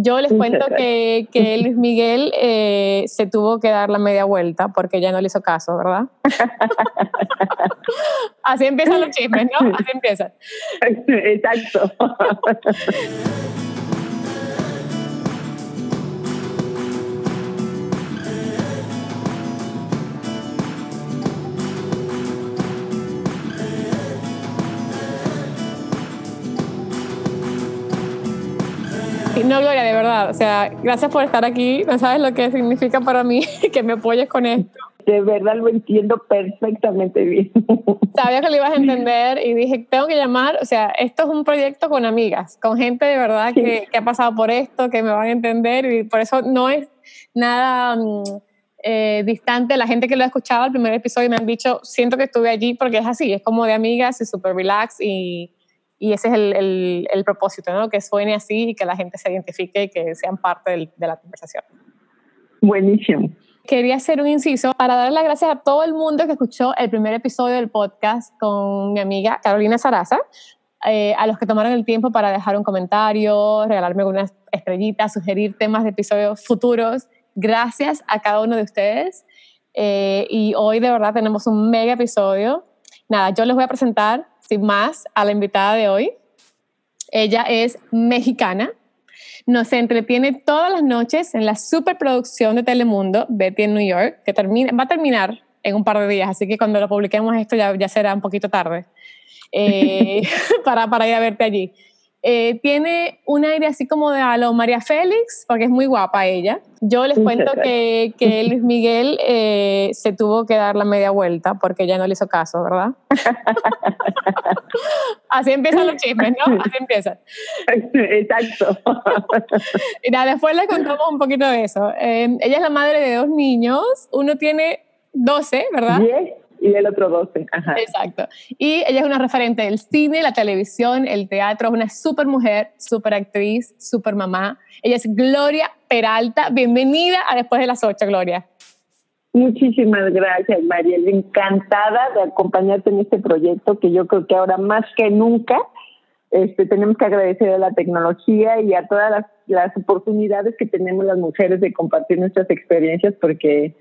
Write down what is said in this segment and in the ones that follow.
Yo les cuento que, que Luis Miguel eh, se tuvo que dar la media vuelta porque ya no le hizo caso, ¿verdad? Así empiezan los chismes, ¿no? Así empiezan. Exacto. No, Gloria, de verdad. O sea, gracias por estar aquí. No sabes lo que significa para mí que me apoyes con esto. De verdad lo entiendo perfectamente bien. Sabía que lo ibas a entender y dije, tengo que llamar. O sea, esto es un proyecto con amigas, con gente de verdad que, que, ha pasado por esto, que me van a entender y por eso no es nada mm, eh, distante. La gente que lo ha escuchado el primer episodio me han dicho, siento que estuve allí porque es así, es como de amigas y súper relax y y ese es el, el, propósito, ¿no? Que suene así y que la gente se identifique y que sean parte de la conversación. Buenísimo. Quería hacer un inciso para dar las gracias a todo el mundo que escuchó el primer episodio del podcast con mi amiga Carolina Saraza, eh, a los que tomaron el tiempo para dejar un comentario, regalarme unas estrellitas, sugerir temas de episodios futuros. Gracias a cada uno de ustedes. Eh, y hoy de verdad tenemos un mega episodio. Nada, yo les voy a presentar sin más, a la invitada de hoy. Ella es mexicana. Nos entretiene todas las noches en la superproducción de Telemundo, Betty en New York, que termina, va a terminar en un par de días, así que cuando lo publiquemos esto ya, ya será un poquito tarde eh, para, para ir a verte allí. Eh, tiene un aire así como de a lo María Félix, porque es muy guapa ella. Yo les cuento que, que Luis Miguel eh, se tuvo que dar la media vuelta porque ya no le hizo caso, ¿verdad? así empiezan los chismes, ¿no? Así empiezan. Exacto. nada, después les contamos un poquito de eso. Eh, ella es la madre de dos niños, uno tiene 12, ¿verdad? Y el otro 12. Exacto. Y ella es una referente del cine, la televisión, el teatro, es una súper mujer, súper actriz, súper mamá. Ella es Gloria Peralta. Bienvenida a Después de las 8, Gloria. Muchísimas gracias, Mariel. Encantada de acompañarte en este proyecto que yo creo que ahora más que nunca este, tenemos que agradecer a la tecnología y a todas las, las oportunidades que tenemos las mujeres de compartir nuestras experiencias porque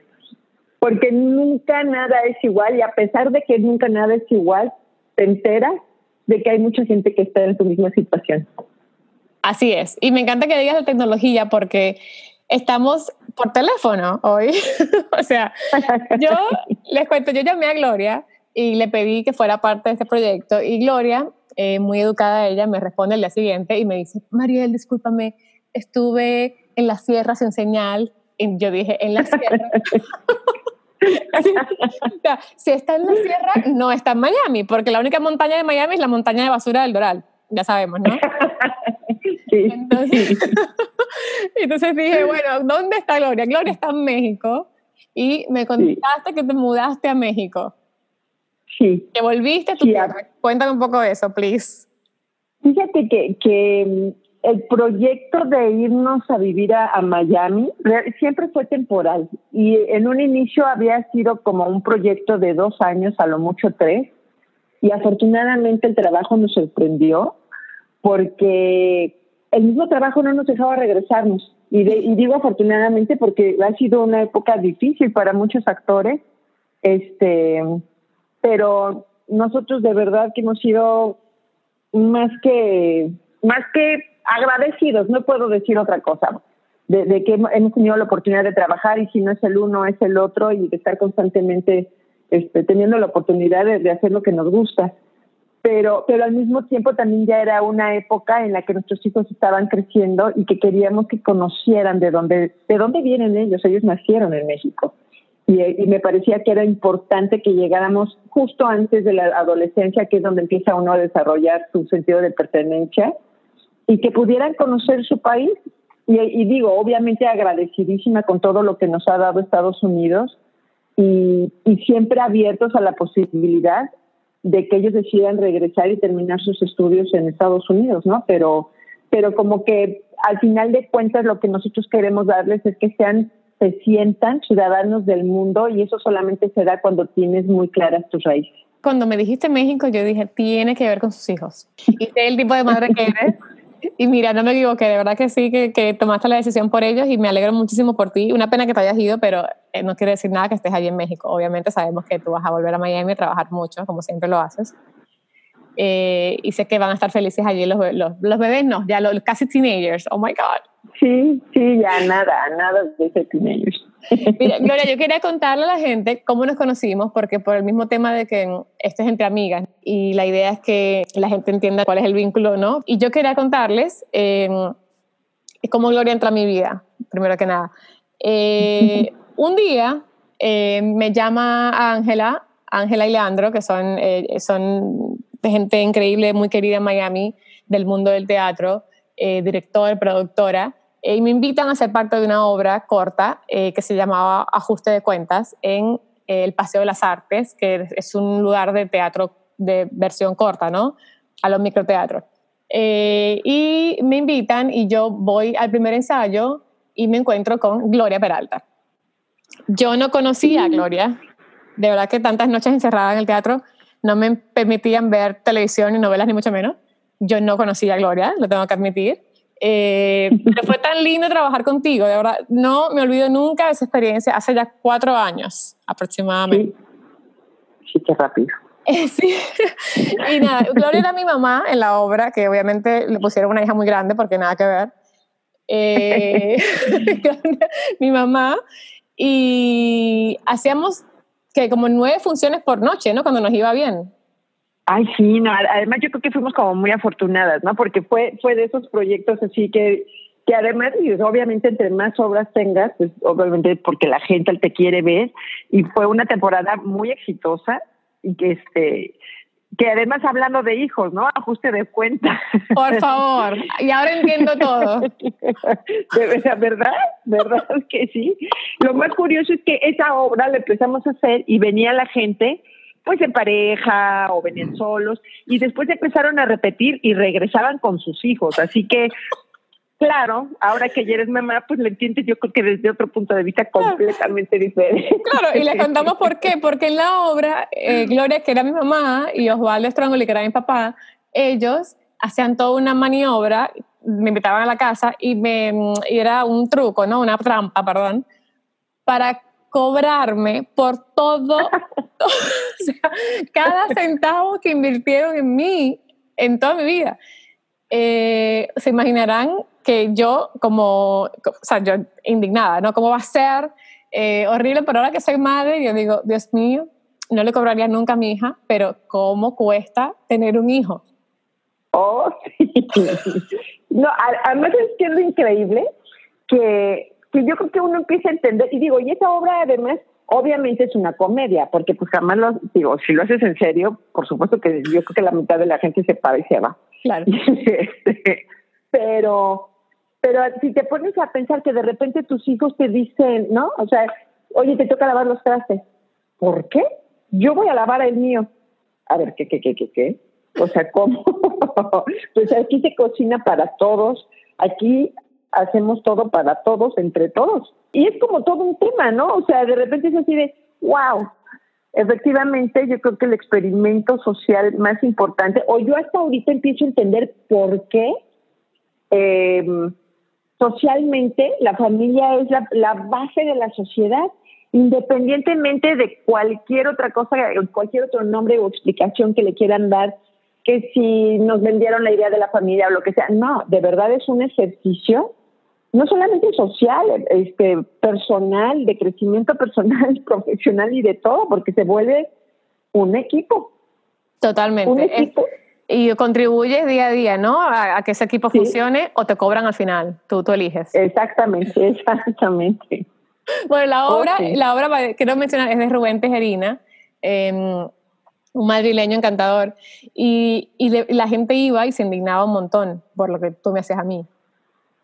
porque nunca nada es igual y a pesar de que nunca nada es igual, te enteras de que hay mucha gente que está en tu misma situación. Así es. Y me encanta que digas la tecnología porque estamos por teléfono hoy. o sea, yo les cuento, yo llamé a Gloria y le pedí que fuera parte de este proyecto y Gloria, eh, muy educada ella, me responde el día siguiente y me dice, Mariel, discúlpame, estuve en la sierra sin señal. Y yo dije, en la sierra. si está en la sierra, no está en Miami, porque la única montaña de Miami es la montaña de basura del Doral. Ya sabemos, ¿no? Entonces, entonces dije, bueno, ¿dónde está Gloria? Gloria está en México y me contaste que te mudaste a México. Sí. Que volviste a tu tierra. Cuéntame un poco de eso, please. Fíjate que, que el proyecto de irnos a vivir a, Miami siempre fue temporal y en un inicio había sido como un proyecto de dos años, a lo mucho tres, y afortunadamente el trabajo nos sorprendió porque el mismo trabajo no nos dejaba regresarnos. Y, y digo afortunadamente porque ha sido una época difícil para muchos actores, este, pero nosotros de verdad que hemos sido más que más que agradecidos, no puedo decir otra cosa, de, que hemos tenido la oportunidad de trabajar y si no es el uno, es el otro y de estar constantemente este, teniendo la oportunidad de, hacer lo que nos gusta. Pero, pero al mismo tiempo también ya era una época en la que nuestros hijos estaban creciendo y que queríamos que conocieran de dónde, de dónde vienen ellos. Ellos nacieron en México. Y, y, me parecía que era importante que llegáramos justo antes de la adolescencia, que es donde empieza uno a desarrollar su sentido de pertenencia, y que pudieran conocer su país. Y, digo, obviamente agradecidísima con todo lo que nos ha dado Estados Unidos y, siempre abiertos a la posibilidad de que ellos decidan regresar y terminar sus estudios en Estados Unidos, ¿no? Pero, pero como que al final de cuentas lo que nosotros queremos darles es que sean, se sientan ciudadanos del mundo y eso solamente se da cuando tienes muy claras tus raíces. Cuando me dijiste México, yo dije, tiene que ver con sus hijos. Y sé el tipo de madre que eres. Y mira, no me equivoqué, de verdad que sí, que, que, tomaste la decisión por ellos y me alegro muchísimo por ti. Una pena que te hayas ido, pero eh, no quiere decir nada que estés allí en México. Obviamente sabemos que tú vas a volver a Miami a trabajar mucho, como siempre lo haces. Eh, y sé que van a estar felices allí los, los, los bebés, no, ya los casi teenagers. Oh my God. Sí, sí, ya nada, nada de teenagers. Mira, Gloria, yo quería contarle a la gente cómo nos conocimos, porque por el mismo tema de que esto es entre amigas y la idea es que la gente entienda cuál es el vínculo, ¿no? Y yo quería contarles eh, cómo Gloria entra a mi vida, primero que nada. Eh, un día eh, me llama Ángela, Ángela y Leandro, que son, eh, son gente increíble, muy querida en Miami, del mundo del teatro, director, productora, eh, y me invitan a ser parte de una obra corta eh, que se llamaba Ajuste de Cuentas en eh, el Paseo de las Artes, que es un lugar de teatro de versión corta, ¿no? A los microteatros. y me invitan y yo voy al primer ensayo y me encuentro con Gloria Peralta. Yo no conocía a Gloria, de verdad que tantas noches encerrada en el teatro no me permitían ver televisión ni novelas, ni mucho menos. Yo no conocía a Gloria, lo tengo que admitir. Eh, pero fue tan lindo trabajar contigo, de verdad. No me olvido nunca de esa experiencia, hace ya cuatro años aproximadamente. Sí, sí qué rápido. sí. y nada, Gloria era mi mamá en la obra, que obviamente le pusieron una hija muy grande porque nada que ver. Eh, mi mamá. Y hacíamos que como nueve funciones por noche, ¿no? Cuando nos iba bien. Ay, sí, no, además yo creo que fuimos como muy afortunadas, ¿no? Porque fue, fue de esos proyectos así que, que además, obviamente entre más obras tengas, pues obviamente porque la gente te quiere ver, y fue una temporada muy exitosa, y que este, que además hablando de hijos, ¿no? Ajuste de cuenta. Por favor, y ahora entiendo todo. ¿Verdad? ¿Verdad? ¿Verdad que sí? Lo más curioso es que esa obra la empezamos a hacer y venía la gente pues en pareja o venían solos y después empezaron a repetir y regresaban con sus hijos. Así que, claro, ahora que ya eres mamá, pues lo entiendes yo creo que desde otro punto de vista completamente diferente. Claro, y le contamos por qué, porque en la obra, eh, Gloria, que era mi mamá, y Osvaldo Strongoli, que era mi papá, ellos hacían toda una maniobra, me invitaban a la casa y, me, y era un truco, ¿no? Una trampa, perdón, para cobrarme por todo, o sea, cada centavo que invirtieron en mí en toda mi vida. Eh, se imaginarán que yo como, o sea, yo indignada, ¿no? ¿Cómo va a ser? Eh, horrible, pero ahora que soy madre, yo digo, Dios mío, no le cobraría nunca a mi hija, pero ¿cómo cuesta tener un hijo? Oh, sí. No, además es que es lo increíble que que yo creo que uno empieza a entender, y digo, y esa obra además obviamente es una comedia, porque pues jamás lo, digo, si lo haces en serio, por supuesto que yo creo que la mitad de la gente se para y se va. Claro. Este, pero, pero si te pones a pensar que de repente tus hijos te dicen, ¿no? O sea, oye, te toca lavar los trastes. ¿Por qué? Yo voy a lavar el mío. A ver, ¿qué, qué, qué, qué, qué? O sea, ¿cómo? pues aquí se cocina para todos. Aquí hacemos todo para todos, entre todos. Y es como todo un tema, ¿no? O sea, de repente es así de, wow, efectivamente yo creo que el experimento social más importante, o yo hasta ahorita empiezo a entender por qué em, socialmente la familia es la, la base de la sociedad, independientemente de cualquier otra cosa, cualquier otro nombre o explicación que le quieran dar que si nos vendieron la idea de la familia o lo que sea. No, de verdad es un ejercicio no solamente social, este, personal, de crecimiento personal, profesional y de todo, porque se vuelve un equipo. Totalmente. Un equipo. Y contribuyes día a día, ¿no? A, que ese equipo funcione o te cobran al final. Tú, tú eliges. Exactamente, exactamente. Bueno, la obra, la obra, quiero mencionar, es de Rubén Tejerina, em, un madrileño encantador. Y, y la gente iba y se indignaba un montón por lo que tú me haces a mí.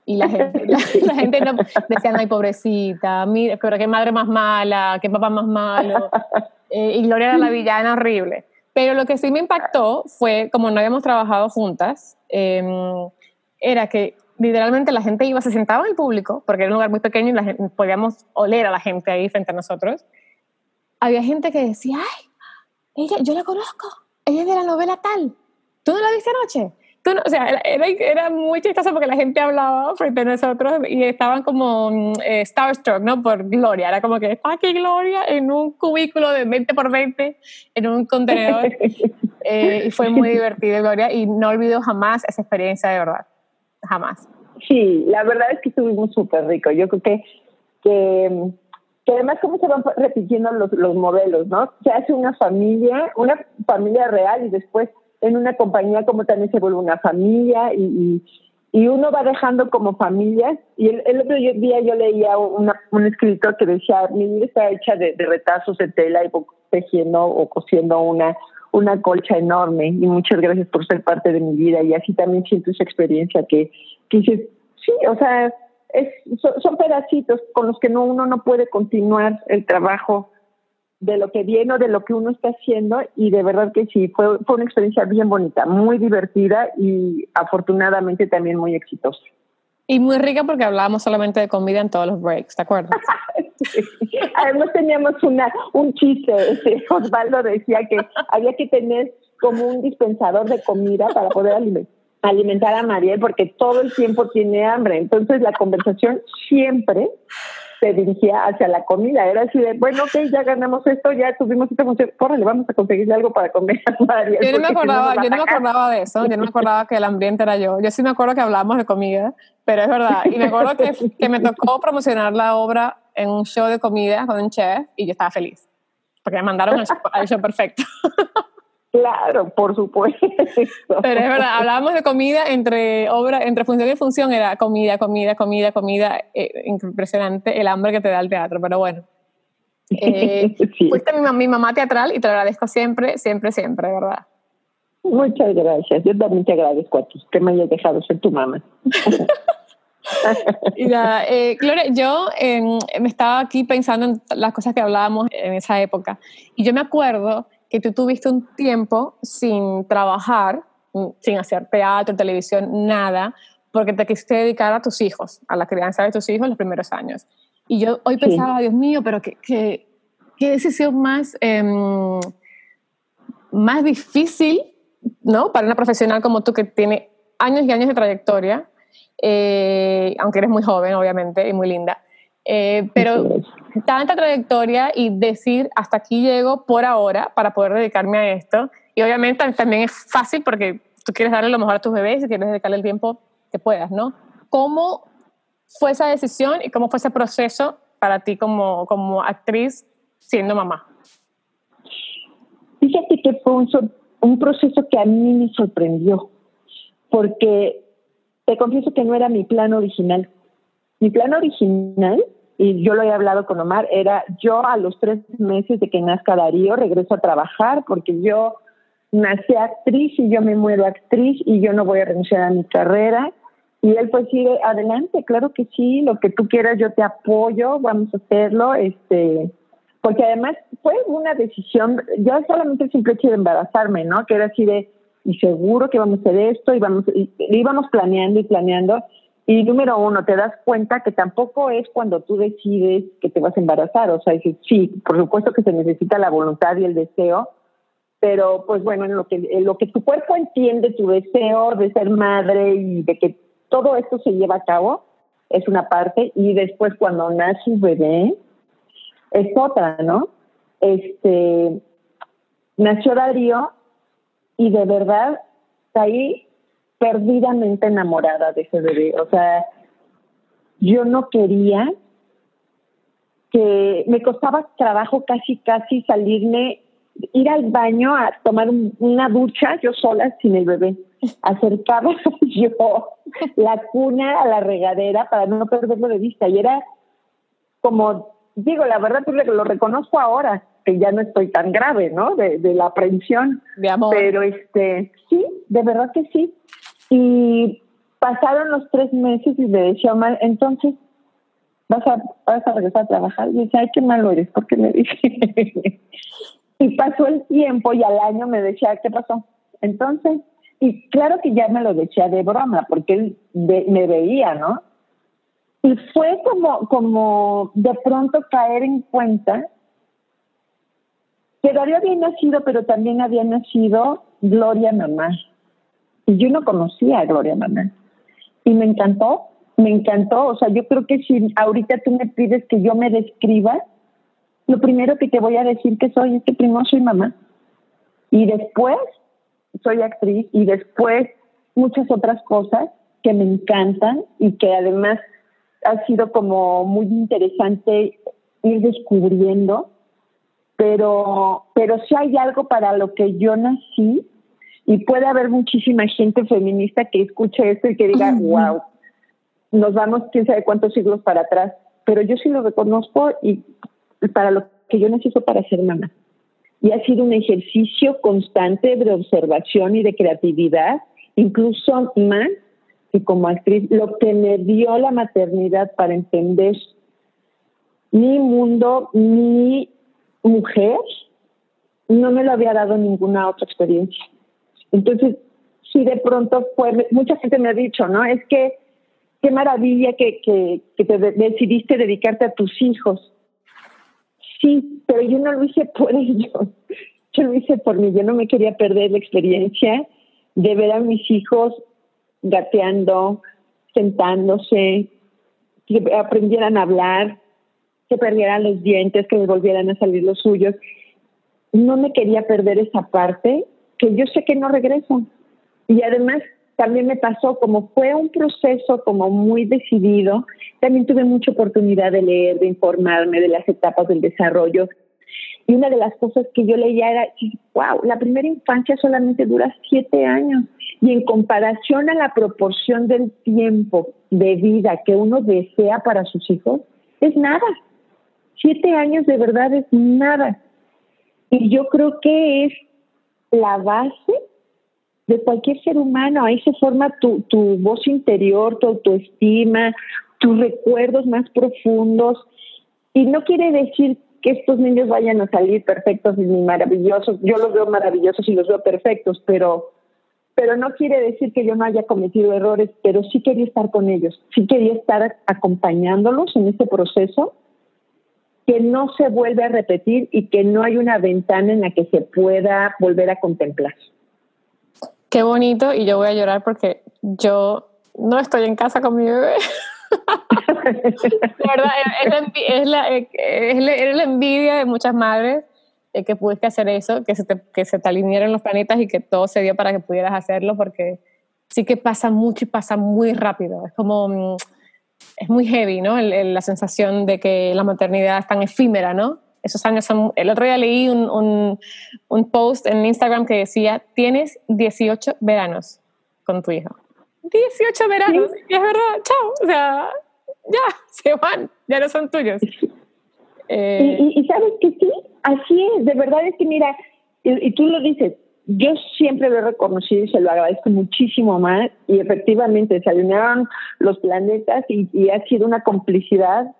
Y la gente, la, gente no, decía, ay, pobrecita, mira, pero qué madre más mala, qué papá más malo. Eh, y Gloria era la villana horrible. Pero lo que sí me impactó fue, como no habíamos trabajado juntas, em, era que literalmente la gente iba, se sentaba en el público, porque era un lugar muy pequeño y podíamos oler a la gente ahí frente a nosotros. Había gente que decía, ay, ella, yo la conozco, ella es de la novela tal, ¿tú no la viste anoche? O sea, era, era, muy chistoso porque la gente hablaba frente a nosotros y estaban como mm, eh, starstruck, ¿no? Por Gloria. Era como que está aquí Gloria en un cubículo de 20 por 20 en un contenedor. Eh, y fue muy divertido, Gloria, y no olvido jamás esa experiencia de verdad. Jamás. Sí, la verdad es que estuvimos súper rico. Yo creo que, que, que, además cómo se van repitiendo los, los modelos, ¿no? Se hace una familia, una familia real y después en una compañía como también se vuelve una familia y, y, uno va dejando como familias. Y el, otro día yo leía una, un escritor que decía, mi vida está hecha de, retazos de tela y tejiendo o cosiendo una, una colcha enorme y muchas gracias por ser parte de mi vida y así también siento esa experiencia que, que dices, sí, o sea, es, son, son, pedacitos con los que no, uno no puede continuar el trabajo de lo que viene o de lo que uno está haciendo y de verdad que sí, fue, fue una experiencia bien bonita, muy divertida y afortunadamente también muy exitosa. Y muy rica porque hablábamos solamente de comida en todos los breaks, ¿te acuerdas? Además teníamos una, un chiste, este, Osvaldo decía que había que tener como un dispensador de comida para poder alimentar a Mariel porque todo el tiempo tiene hambre. Entonces la conversación siempre se dirigía hacia la comida. Era así de, bueno, ok, ya ganamos esto, ya tuvimos esta función, le vamos a conseguirle algo para comer a Yo no me acordaba, yo no me acordaba de eso, yo no me acordaba que el ambiente era yo. Yo sí me acuerdo que hablábamos de comida, pero es verdad. Y me acuerdo que, que me tocó promocionar la obra en un show de comida con un chef y yo estaba feliz, porque me mandaron al show perfecto. Claro, por supuesto. Pero es verdad, hablábamos de comida entre obra, entre función y función, era comida, comida, comida, comida. Eh, impresionante el hambre que te da el teatro, pero bueno. Eh, Fuiste mi, mi, mamá teatral y te lo agradezco siempre, siempre, siempre, ¿verdad? Muchas gracias. Yo también te agradezco a ti que me hayas dejado ser tu mamá. eh, Gloria, yo em, me estaba aquí pensando en las cosas que hablábamos en esa época y yo me acuerdo que tú tuviste un tiempo sin trabajar, sin hacer teatro, televisión, nada, porque te quisiste dedicar a tus hijos, a la crianza de tus hijos en los primeros años. Y yo hoy pensaba, Dios mío, pero qué, qué, qué decisión más, eh, más difícil, ¿no? Para una profesional como tú que tiene años y años de trayectoria, eh, aunque eres muy joven, obviamente, y muy linda. Eh, pero tanta trayectoria y decir hasta aquí llego por ahora para poder dedicarme a esto. Y obviamente también es fácil porque tú quieres darle lo mejor a tus bebés y quieres dedicarle el tiempo que puedas, ¿no? ¿Cómo fue esa decisión y cómo fue ese proceso para ti como, como actriz siendo mamá? Fíjate que fue un, un proceso que a mí me sorprendió, porque te confieso que no era mi plan original. Mi plan original y yo lo he hablado con Omar, era yo a los tres meses de que nazca Darío regreso a trabajar porque yo nací actriz y yo me muero actriz y yo no voy a renunciar a mi carrera. Y él pues sigue adelante, claro que sí, lo que tú quieras yo te apoyo, vamos a hacerlo, este, porque además fue una decisión, ya solamente el simple hecho de embarazarme, ¿no? Que era así de, y seguro que vamos a hacer esto, y vamos, y íbamos planeando y planeando, y número uno, te das cuenta que tampoco es cuando tú decides que te vas a embarazar. O sea, dices, sí, por supuesto que se necesita la voluntad y el deseo, pero pues bueno, en lo que, en lo que tu cuerpo entiende tu deseo de ser madre y de que todo esto se lleva a cabo, es una parte. Y después cuando nace un bebé, es otra, ¿no? Este, nació Darío y de verdad ahí perdidamente enamorada de ese bebé. O sea, yo no quería que me costaba trabajo casi, casi salirme, ir al baño a tomar una ducha yo sola sin el bebé. Acercaba yo la cuna a la regadera para no perderlo de vista. Y era como, digo, la verdad pues lo reconozco ahora, que ya no estoy tan grave, ¿no? De, de la aprensión. De amor. Pero este, sí, de verdad que sí. Y pasaron los tres meses y le decía mal, entonces, ¿vas a, vas a regresar a trabajar? Y decía, ay, qué malo eres, ¿por qué me dije? y pasó el tiempo y al año me decía, ¿qué pasó? Entonces, y claro que ya me lo decía de broma, porque él me veía, ¿no? Y fue como, como de pronto caer en cuenta que Darío había nacido, pero también había nacido Gloria Mamá Y yo no conocía a Gloria Manuel. Y me encantó, me encantó. O sea, yo creo que si ahorita tú me pides que yo me describa, lo primero que te voy a decir que soy es que primero soy mamá. Y después soy actriz y después muchas otras cosas que me encantan y que además ha sido como muy interesante ir descubriendo, pero, pero si hay algo para lo que yo nací y puede haber muchísima gente feminista que escuche esto y que diga, wow, nos vamos quién sabe cuántos siglos para atrás, pero yo sí lo reconozco y para lo que yo fue para ser mamá. Y ha sido un ejercicio constante de observación y de creatividad, incluso más que como actriz, lo que me dio la maternidad para entender mi mundo, mi mujer, no me lo había dado ninguna otra experiencia. Entonces, si de pronto fue, mucha gente me ha dicho, ¿no? Es que qué maravilla que, que, que te decidiste dedicarte a tus hijos. Sí, pero yo no lo hice por ellos, yo lo hice por mí, yo no me quería perder la experiencia de ver a mis hijos gateando, sentándose, que aprendieran a hablar, que perdieran los dientes, que les volvieran a salir los suyos. No me quería perder esa parte que yo sé que no regreso. Y además también me pasó, como fue un proceso como muy decidido, también tuve mucha oportunidad de leer, de informarme de las etapas del desarrollo. Y una de las cosas que yo leía era, wow, la primera infancia solamente dura siete años. Y en comparación a la proporción del tiempo de vida que uno desea para sus hijos, es nada. Siete años de verdad es nada. Y yo creo que es la base de cualquier ser humano. Ahí se forma tu, tu voz interior, tu autoestima, tus recuerdos más profundos. Y no quiere decir que estos niños vayan a salir perfectos y maravillosos. Yo los veo maravillosos y los veo perfectos, pero, pero no quiere decir que yo no haya cometido errores, pero sí quería estar con ellos, sí quería estar acompañándolos en este proceso que no se vuelve a repetir y que no hay una ventana en la que se pueda volver a contemplar. Qué bonito y yo voy a llorar porque yo no estoy en casa con mi bebé. verdad, es la, es, la, envidia de muchas madres de que pudiste hacer eso, que se, te, que se te alinearon los planetas y que todo se dio para que pudieras hacerlo, porque sí que pasa mucho y pasa muy rápido. Es como, mm, es muy heavy, ¿no? la sensación de que la maternidad es tan efímera, ¿no? Esos años son... El otro día leí un, un, un post en Instagram que decía, tienes 18 veranos con tu hijo. 18 veranos, y es verdad, chao, o sea, ya, se van, ya no son tuyos. Eh, y, sabes que sí, así es, de verdad es que mira, y, tú lo dices, yo siempre lo he reconocido y se lo agradezco muchísimo más, y efectivamente se alinearon los planetas y, ha sido una complicidad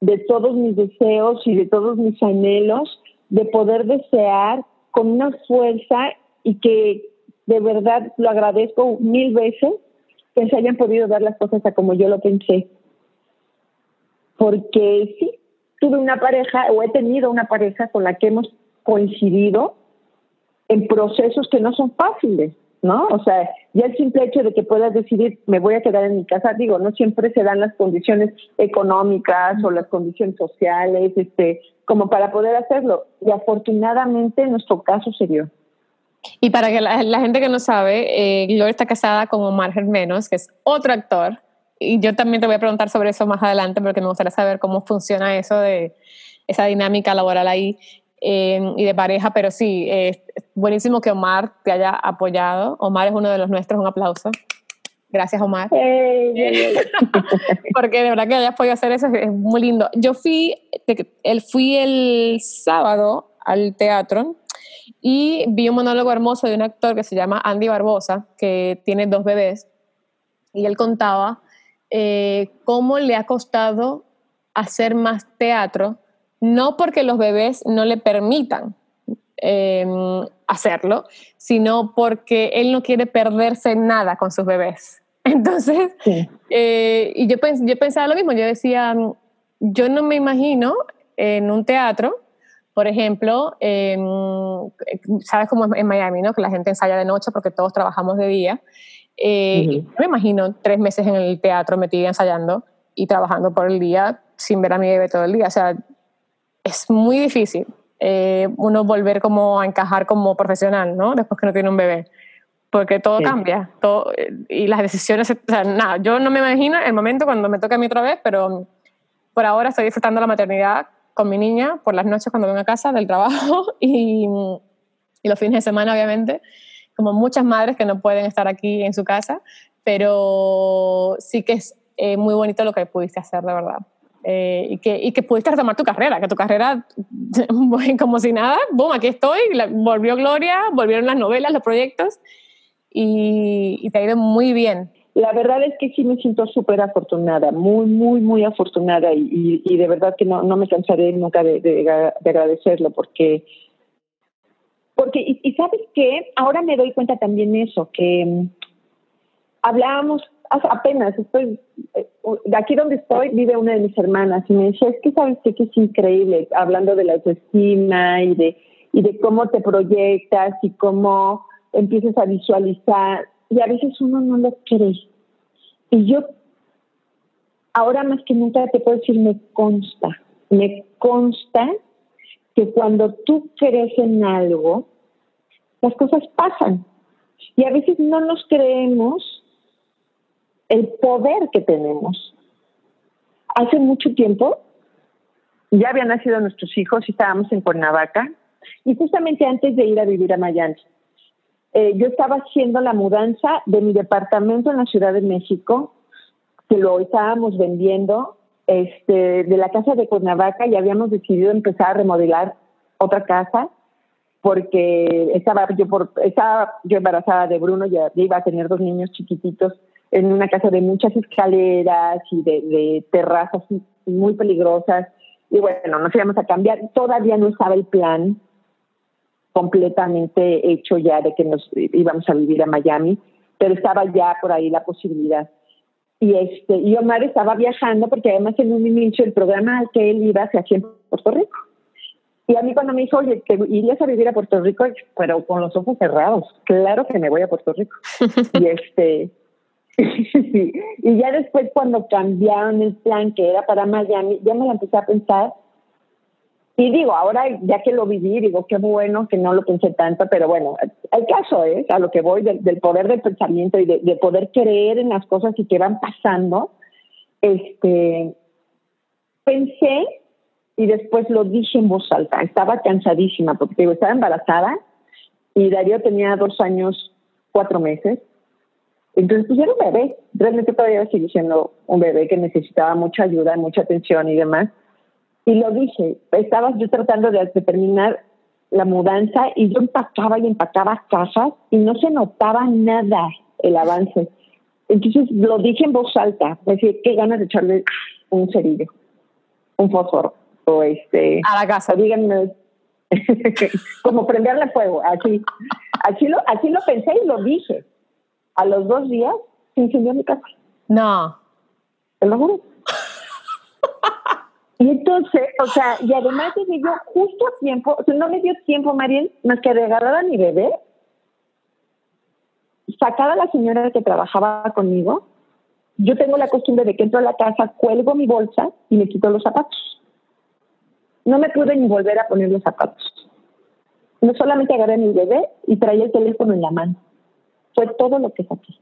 de todos mis deseos y de todos mis anhelos, de poder desear con una fuerza y que de verdad lo agradezco mil veces que se hayan podido dar las cosas a como yo lo pensé. Porque sí, tuve una pareja o he tenido una pareja con la que hemos coincidido en procesos que no son fáciles, ¿no? O sea, ya el simple hecho de que puedas decidir, me voy a quedar en mi casa, digo, no siempre se dan las condiciones económicas o las condiciones sociales, este, como para poder hacerlo. Y afortunadamente en nuestro caso se dio. Y para que la, gente que no sabe, eh, Gloria está casada con Omar Germenos, que es otro actor. Y yo también te voy a preguntar sobre eso más adelante, porque me gustaría saber cómo funciona eso de esa dinámica laboral ahí eh, y de pareja. Pero sí, es buenísimo que Omar te haya apoyado. Omar es uno de los nuestros, un aplauso. Gracias, Omar. Porque de verdad que hayas podido hacer eso es muy lindo. Yo fui, él fui el sábado al teatro y vi un monólogo hermoso de un actor que se llama Andy Barbosa, que tiene dos bebés, y él contaba eh, cómo le ha costado hacer más teatro, no porque los bebés no le permitan em, hacerlo, sino porque él no quiere perderse nada con sus bebés. Entonces, eh, y yo, yo pensaba lo mismo, yo decía, yo no me imagino en un teatro Por ejemplo, em, sabes cómo es en Miami, ¿no? Que la gente ensaya de noche porque todos trabajamos de día. Eh, me imagino tres meses en el teatro metida ensayando y trabajando por el día sin ver a mi bebé todo el día. O sea, es muy difícil eh, uno volver como a encajar como profesional, ¿no? Después que no tiene un bebé. Porque todo cambia. Todo, y las decisiones, o sea, nada, yo no me imagino el momento cuando me toque a mí otra vez, pero por ahora estoy disfrutando la maternidad con mi niña por las noches cuando vengo a casa del trabajo y, y los fines de semana, obviamente, como muchas madres que no pueden estar aquí en su casa, pero sí que es eh, muy bonito lo que pudiste hacer, de verdad. Eh, y, que, y que pudiste retomar tu carrera, que tu carrera, como si nada, boom, aquí estoy, volvió Gloria, volvieron las novelas, los proyectos, y, te ha ido muy bien. La verdad es que sí me siento súper afortunada, muy, muy, muy afortunada, y, y, de verdad que no, no me cansaré nunca de, de, agradecerlo, porque porque, y, y, sabes qué, ahora me doy cuenta también eso, que mm, hablábamos apenas estoy, eh, aquí donde estoy vive una de mis hermanas y me decía, es que sabes que es increíble, hablando de la autoestima y de, y de cómo te proyectas y cómo empiezas a visualizar y a veces uno no lo cree. Y yo ahora más que nunca te puedo decir, me consta, me consta que cuando tú crees en algo, las cosas pasan. Y a veces no nos creemos el poder que tenemos. Hace mucho tiempo ya habían nacido nuestros hijos y estábamos en Cuernavaca y justamente antes de ir a vivir a Miami. Eh, yo estaba haciendo la mudanza de mi departamento en la Ciudad de México, que lo estábamos vendiendo, este, de la casa de Cuernavaca y habíamos decidido empezar a remodelar otra casa porque estaba yo por estaba yo embarazada de Bruno ya iba a tener dos niños chiquititos en una casa de muchas escaleras y de, terrazas muy peligrosas. Y bueno, nos íbamos a cambiar. Todavía no estaba el plan completamente hecho ya de que nos íbamos a vivir a Miami, pero estaba ya por ahí la posibilidad. Y este y Omar estaba viajando porque además en un inicio el programa al que él iba se hacía en Puerto Rico. Y a mí cuando me dijo, oye, que irías a vivir a Puerto Rico, pero con los ojos cerrados, claro que me voy a Puerto Rico. y este y ya después cuando cambiaron el plan que era para Miami, ya me la empecé a pensar. Y digo, ahora ya que lo viví, digo, qué bueno que no lo pensé tanto, pero bueno, el caso es, a lo que voy, del, poder del pensamiento y de, poder creer en las cosas que van pasando, este, pensé y después lo dije en voz alta. Estaba cansadísima porque digo, estaba embarazada y Darío tenía dos años, cuatro meses entonces, pues era un bebé, realmente todavía sigue siendo un bebé que necesitaba mucha ayuda, mucha atención y demás. Y lo dije, estaba yo tratando de terminar la mudanza y yo empacaba y empacaba cajas y no se notaba nada el avance. Entonces lo dije en voz alta, me decía, qué ganas de echarle un cerillo, un fósforo, o este... A la casa. Díganme, como prenderle fuego, así. Así lo, así lo pensé y lo dije a los dos días se incendió mi casa. No. Te lo juro. y entonces, o sea, y además me dio justo a tiempo, o sea, no me dio tiempo, Mariel, más que regalar a mi bebé, sacar a la señora que trabajaba conmigo. Yo tengo la costumbre de que entro a la casa, cuelgo mi bolsa y me quito los zapatos. No me pude ni volver a poner los zapatos. No solamente agarré a mi bebé y traía el teléfono en la mano fue todo lo que saqué.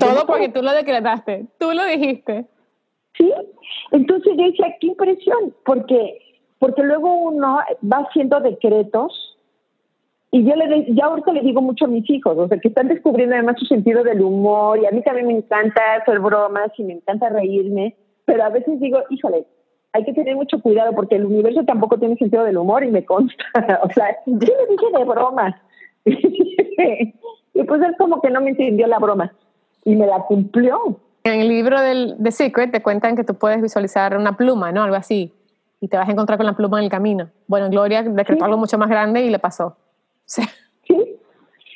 Todo porque tú lo decretaste, tú lo dijiste. Sí, entonces yo decía, qué impresión, porque, porque luego uno va haciendo decretos y yo le ya ahorita le digo mucho a mis hijos, o sea, que están descubriendo además su sentido del humor y a mí también me encanta hacer bromas y me encanta reírme, pero a veces digo, híjole, hay que tener mucho cuidado porque el universo tampoco tiene sentido del humor y me consta, o sea, yo le dije de bromas. y pues él como que no me entendió la broma y me la cumplió. En el libro del, de Secret te cuentan que tú puedes visualizar una pluma, ¿no? Algo así. Y te vas a encontrar con la pluma en el camino. Bueno, Gloria decretó algo mucho más grande y le pasó. Sí. sí.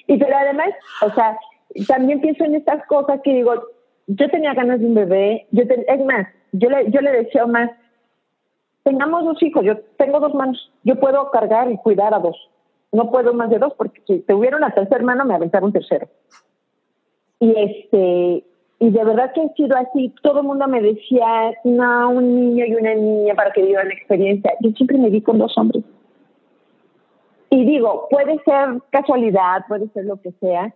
Y pero además, o sea, también pienso en estas cosas que digo, yo tenía ganas de un bebé, yo es más, yo le, yo le deseo más tengamos dos hijos, yo tengo dos manos, yo puedo cargar y cuidar a dos. No puedo más de dos porque si tuviera una tercera mano me aventara un tercero. Y este, y de verdad que ha sido así. Todo el mundo me decía, no, un niño y una niña para que vivan la experiencia. Yo siempre me vi con dos hombres. Y digo, puede ser casualidad, puede ser lo que sea,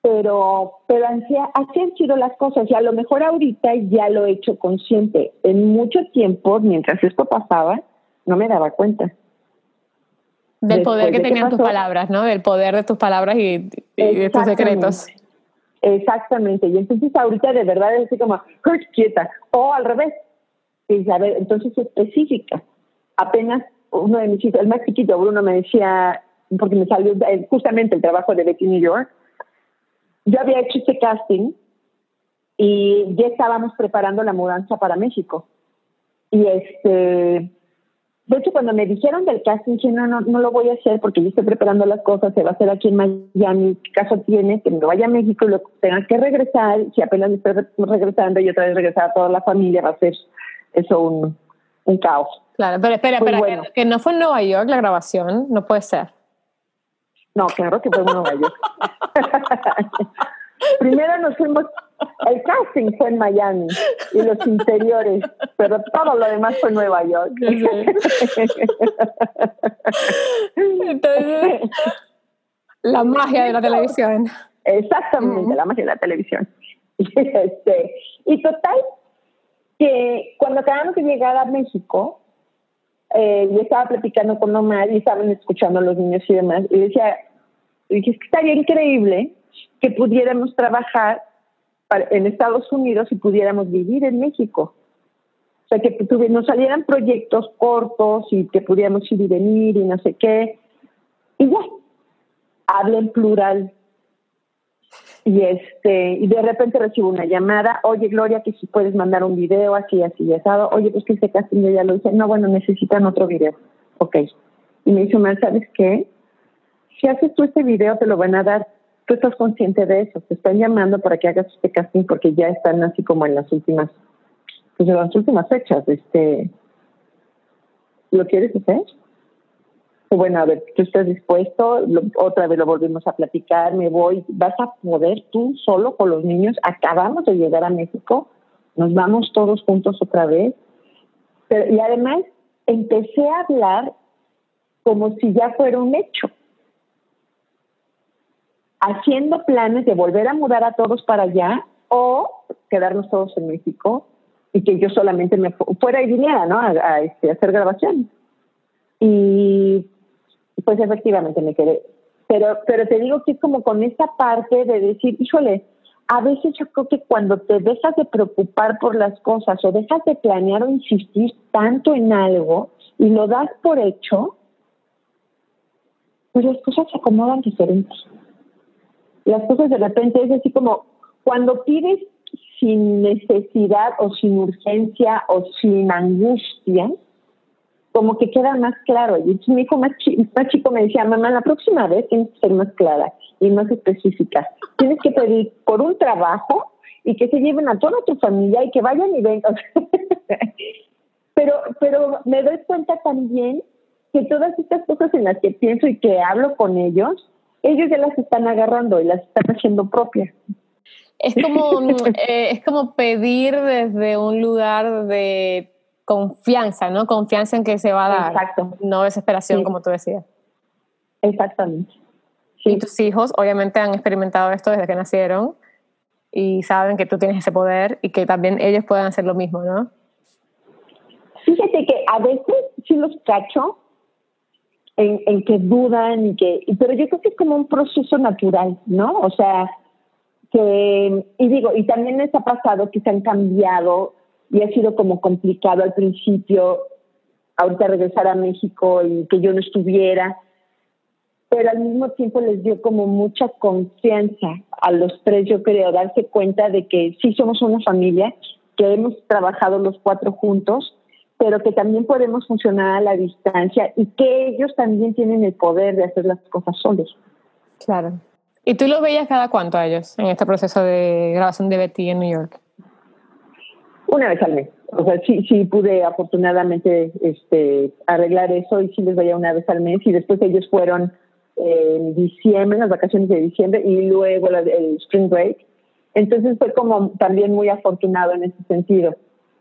pero, pero así han sido las cosas. Y a lo mejor ahorita ya lo he hecho consciente. En mucho tiempo, mientras esto pasaba, no me daba cuenta. Del poder que tenían tus palabras, ¿no? Del poder de tus palabras y, de tus secretos. Exactamente. Y entonces ahorita de verdad es así como, quieta. O al revés. Y, a ver, entonces específica. Apenas uno de mis hijos, el más chiquito, Bruno, me decía, porque me salió justamente el trabajo de Betty New York, yo había hecho ese casting y ya estábamos preparando la mudanza para México. Y este, de hecho, cuando me dijeron del casting, dije, no, no, no lo voy a hacer porque yo estoy preparando las cosas, se va a hacer aquí en Miami. ¿Qué caso tiene que me vaya a México y lo tenga que regresar? Si apenas estoy regresando y otra vez regresar a toda la familia, va a ser eso un, un caos. Claro, pero espera, espera, que, no fue en Nueva York la grabación, no puede ser. No, claro que fue en Nueva York. Primero nos fuimos, el casting fue en Miami y los interiores, pero todo lo demás fue en Nueva York. Entonces, la magia de la televisión. Exactamente, la magia de la televisión. Este, y total, que cuando acabamos de llegar a México, eh, yo estaba platicando con mamá y estaban escuchando a los niños y demás, y decía, dije, es que estaría increíble que pudiéramos trabajar en Estados Unidos y pudiéramos vivir en México. O sea, que nos salieran proyectos cortos y que pudiéramos ir y venir y no sé qué. Y ya, habla en plural. Y este, y de repente recibo una llamada, oye Gloria, que si puedes mandar un video así, así, asado, oye, pues que este casting ya lo hice, no, bueno, necesitan otro video, ok. Y me dice, ¿sabes qué? Si haces tú este video, te lo van a dar tú estás consciente de eso, te están llamando para que hagas este casting porque ya están así como en las últimas, pues en las últimas fechas, este, ¿lo quieres hacer? Bueno, a ver, tú estás dispuesto, otra vez lo volvimos a platicar, me voy, vas a poder tú solo con los niños, acabamos de llegar a México, nos vamos todos juntos otra vez, y además empecé a hablar como si ya fuera un hecho haciendo planes de volver a mudar a todos para allá o quedarnos todos en México y que yo solamente me fuera y viniera, ¿no? A, este, hacer grabación. Y pues efectivamente me quedé. Pero, pero te digo que es como con esta parte de decir, híjole, a veces yo creo que cuando te dejas de preocupar por las cosas o dejas de planear o insistir tanto en algo y lo das por hecho, pues las cosas se acomodan diferentes las cosas de repente es así como cuando pides sin necesidad o sin urgencia o sin angustia, como que queda más claro. Y mi hijo más, chico me decía, mamá, la próxima vez tienes que ser más clara y más específica. Tienes que pedir por un trabajo y que se lleven a toda tu familia y que vayan y vengan. pero, pero me doy cuenta también que todas estas cosas en las que pienso y que hablo con ellos, ellos ya las están agarrando y las están haciendo propias. Es como, eh, es como pedir desde un lugar de confianza, ¿no? Confianza en que se va a dar. Exacto. No desesperación, como tú decías. Exactamente. Y tus hijos obviamente han experimentado esto desde que nacieron y saben que tú tienes ese poder y que también ellos pueden hacer lo mismo, ¿no? Fíjate que a veces sí los cacho en, que dudan y que, pero yo creo que es como un proceso natural, ¿no? O sea, que, y digo, y también les ha pasado que se han cambiado y ha sido como complicado al principio, ahorita regresar a México y que yo no estuviera, pero al mismo tiempo les dio como mucha confianza a los tres, yo creo, darse cuenta de que sí somos una familia, que hemos trabajado los cuatro juntos pero que también podemos funcionar a la distancia y que ellos también tienen el poder de hacer las cosas solos. Claro. ¿Y tú los veías cada cuánto a ellos en este proceso de grabación de Betty en New York? Una vez al mes. O sea, sí, sí pude afortunadamente este, arreglar eso y sí les veía una vez al mes y después ellos fueron en diciembre, las vacaciones de diciembre y luego el spring break. Entonces fue como también muy afortunado en ese sentido.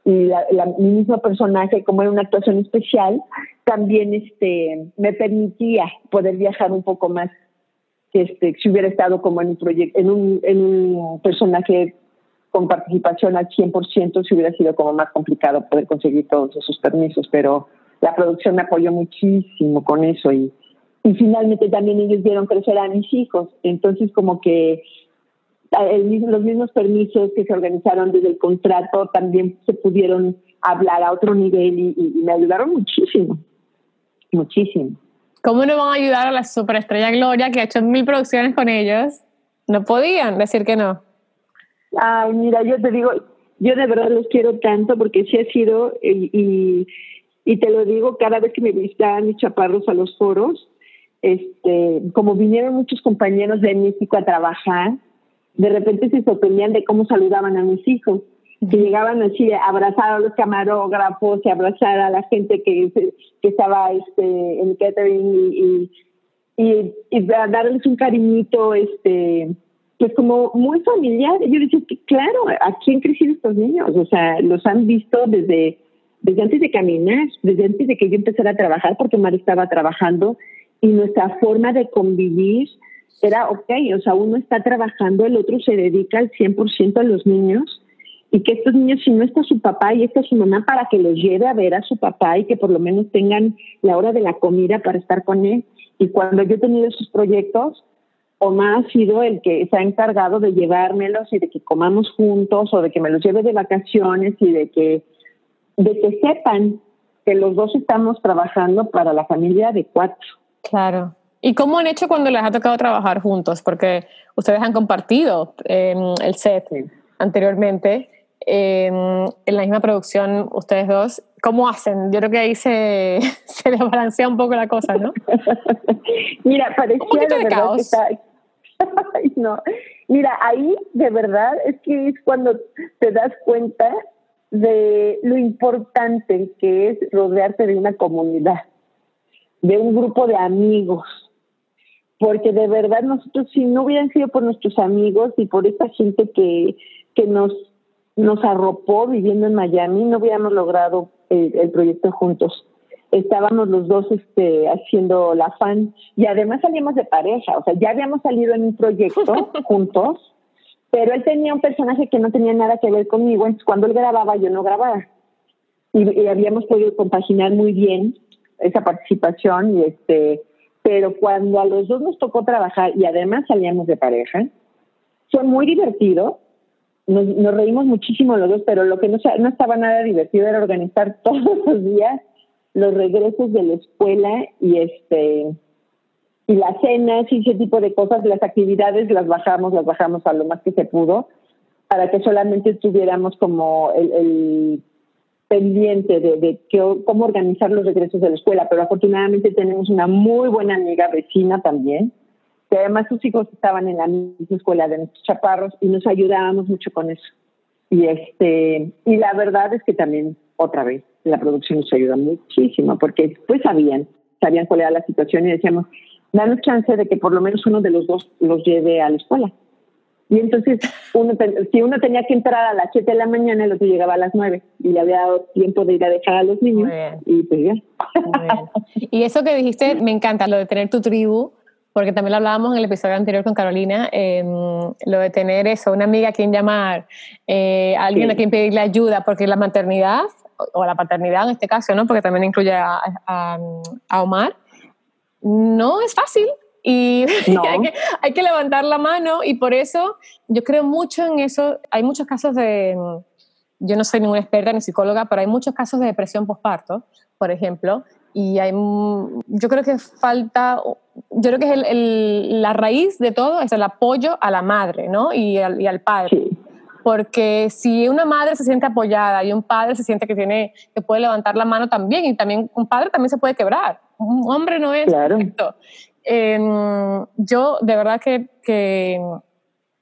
Y la, mi mismo personaje, como era una actuación especial, también este, me permitía poder viajar un poco más este, si hubiera estado como en un proyecto, en un, en un personaje con participación al 100%, si hubiera sido como más complicado poder conseguir todos esos permisos, pero la producción me apoyó muchísimo con eso y, y finalmente también ellos vieron crecer a mis hijos, entonces como que los mismos permisos que se organizaron desde el contrato también se pudieron hablar a otro nivel y, y me ayudaron muchísimo, muchísimo. ¿Cómo no van a ayudar a la superestrella Gloria que ha hecho mil producciones con ellos? No podían decir que no. Ay, mira, yo te digo, yo de verdad los quiero tanto porque sí ha sido, y, y, te lo digo cada vez que me visitan mis chaparros a los foros, este, como vinieron muchos compañeros de México a trabajar, de repente se sorprendían de cómo saludaban a mis hijos, que llegaban así a abrazar a los camarógrafos y abrazar a la gente que, que estaba este, en catering y, y, y darles un cariñito, este, pues como muy familiar. Yo decía que claro, aquí han crecido estos niños, o sea, los han visto desde, desde antes de caminar, desde antes de que yo empezara a trabajar, porque Mari estaba trabajando, y nuestra forma de convivir era, ok, o sea, uno está trabajando, el otro se dedica al 100% a los niños, y que estos niños, si no está su papá y está su mamá, para que los lleve a ver a su papá y que por lo menos tengan la hora de la comida para estar con él. Y cuando yo he tenido esos proyectos, Omar ha sido el que se ha encargado de llevármelos y de que comamos juntos o de que me los lleve de vacaciones y de que, de que sepan que los dos estamos trabajando para la familia de cuatro. Claro. ¿Y cómo han hecho cuando les ha tocado trabajar juntos? Porque ustedes han compartido em, el set anteriormente em, en la misma producción, ustedes dos. ¿Cómo hacen? Yo creo que ahí se, se les balancea un poco la cosa, ¿no? Mira, parecía de, caos. no. Mira, ahí de verdad es que es cuando te das cuenta de lo importante que es rodearte de una comunidad, de un grupo de amigos. Porque de verdad nosotros, si no hubieran sido por nuestros amigos y por esta gente que, que nos, nos arropó viviendo en Miami, no hubiéramos logrado el proyecto juntos estábamos los dos este, haciendo la fan y además salíamos de pareja, o sea, ya habíamos salido en un proyecto juntos, pero él tenía un personaje que no tenía nada que ver conmigo, entonces cuando él grababa yo no grababa. Y, habíamos podido compaginar muy bien esa participación y este pero cuando a los dos nos tocó trabajar y además salíamos de pareja, fue muy divertido. Nos, reímos muchísimo los dos, pero lo que no, no estaba nada divertido era organizar todos los días los regresos de la escuela y este y las cenas y ese tipo de cosas, las actividades las bajamos, las bajamos a lo más que se pudo, para que solamente tuviéramos como el, pendiente de, de cómo organizar los regresos de la escuela. Pero afortunadamente tenemos una muy buena amiga vecina también, que además sus hijos estaban en la misma escuela de nuestros chaparros y nos ayudábamos mucho con eso. Y este y la verdad es que también otra vez la producción nos ayuda muchísimo porque después sabían, sabían cuál era la situación y decíamos, danos chance de que por lo menos uno de los dos los lleve a la escuela. Y entonces, uno si uno tenía que entrar a las 7 de la mañana, el otro llegaba a las 9 y le había dado tiempo de ir a dejar a los niños. Y pues ya. Y eso que dijiste, me encanta, lo de tener tu tribu, porque también lo hablábamos en el episodio anterior con Carolina, em, lo de tener eso, una amiga a quien llamar, eh, alguien a quien pedirle ayuda, porque la maternidad o la paternidad en este caso, ¿no? porque también incluye a, a, Omar, no es fácil y hay, que, hay, que, levantar la mano y por eso yo creo mucho en eso. Hay muchos casos de, yo no soy ninguna experta ni psicóloga, pero hay muchos casos de depresión postparto, por ejemplo, y hay, yo creo que falta, yo creo que es el, la raíz de todo es el apoyo a la madre ¿no? y, al, y al padre porque si una madre se siente apoyada y un padre se siente que tiene que puede levantar la mano también y también un padre también se puede quebrar un hombre no es claro. perfecto em, yo de verdad que,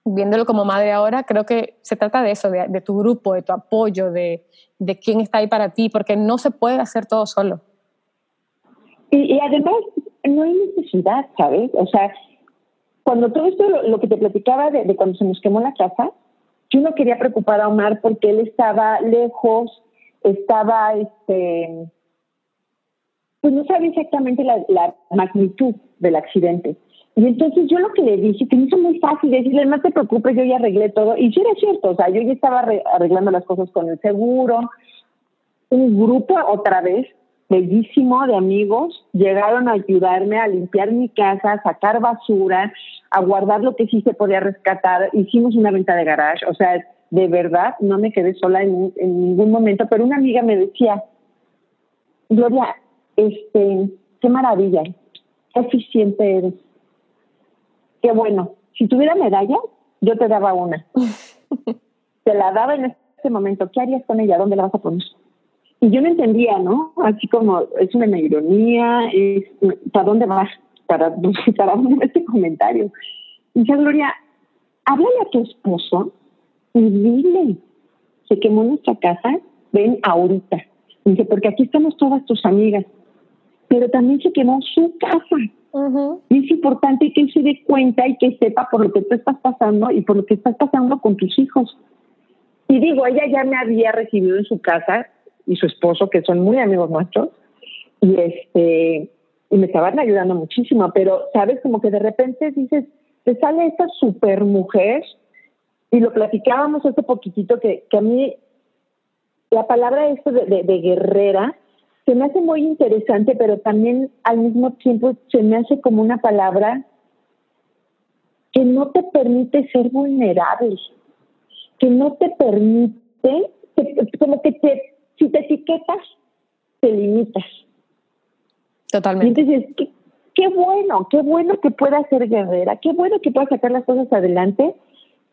viéndolo como madre ahora, creo que se trata de eso, de, tu grupo, de tu apoyo, de, de, quién está ahí para ti, porque no se puede hacer todo solo. Y, además, no hay necesidad, ¿sabes? O sea, cuando todo esto, lo, que te platicaba de, de, cuando se nos quemó la casa, yo no quería preocupar a Omar porque él estaba lejos, estaba, este, pues no sabía exactamente la, la magnitud del accidente. Y entonces yo lo que le dije, que me hizo muy fácil decirle, no te preocupes, yo ya arreglé todo. Y sí era cierto, o sea, yo ya estaba arreglando las cosas con el seguro. Un grupo otra vez, bellísimo de amigos, llegaron a ayudarme a limpiar mi casa, a sacar basura, a guardar lo que sí se podía rescatar. Hicimos una venta de garage, o sea, de verdad no me quedé sola en, en ningún momento, pero una amiga me decía, Gloria, este, qué maravilla, qué eficiente eres qué bueno. Si tuviera medalla, yo te daba una. te la daba en ese momento. ¿Qué harías con ella? ¿Dónde la vas a poner? Y yo no entendía, ¿no? Así como es una ironía, es, ¿para dónde vas? ¿Para, para dónde este comentario? Y dice, Gloria, háblale a tu esposo y dile, se quemó nuestra casa, ven ahorita. dice, porque aquí estamos todas tus amigas, pero también se quemó su casa. Y es importante que él se dé cuenta y que sepa por lo que tú estás pasando y por lo que estás pasando con tus hijos. Y digo, ella ya me había recibido en su casa y su esposo, que son muy amigos nuestros, y este y me estaban ayudando muchísimo, pero sabes como que de repente dices, te sale esta super mujer y lo platicábamos hace poquitito que, que a mí la palabra esto de, de guerrera se me hace muy interesante, pero también al mismo tiempo se me hace como una palabra que no te permite ser vulnerable, que no te permite, como que te, si te etiquetas, te limitas. Totalmente. Y entonces, qué, qué bueno, qué bueno que pueda ser guerrera, qué bueno que pueda sacar las cosas adelante,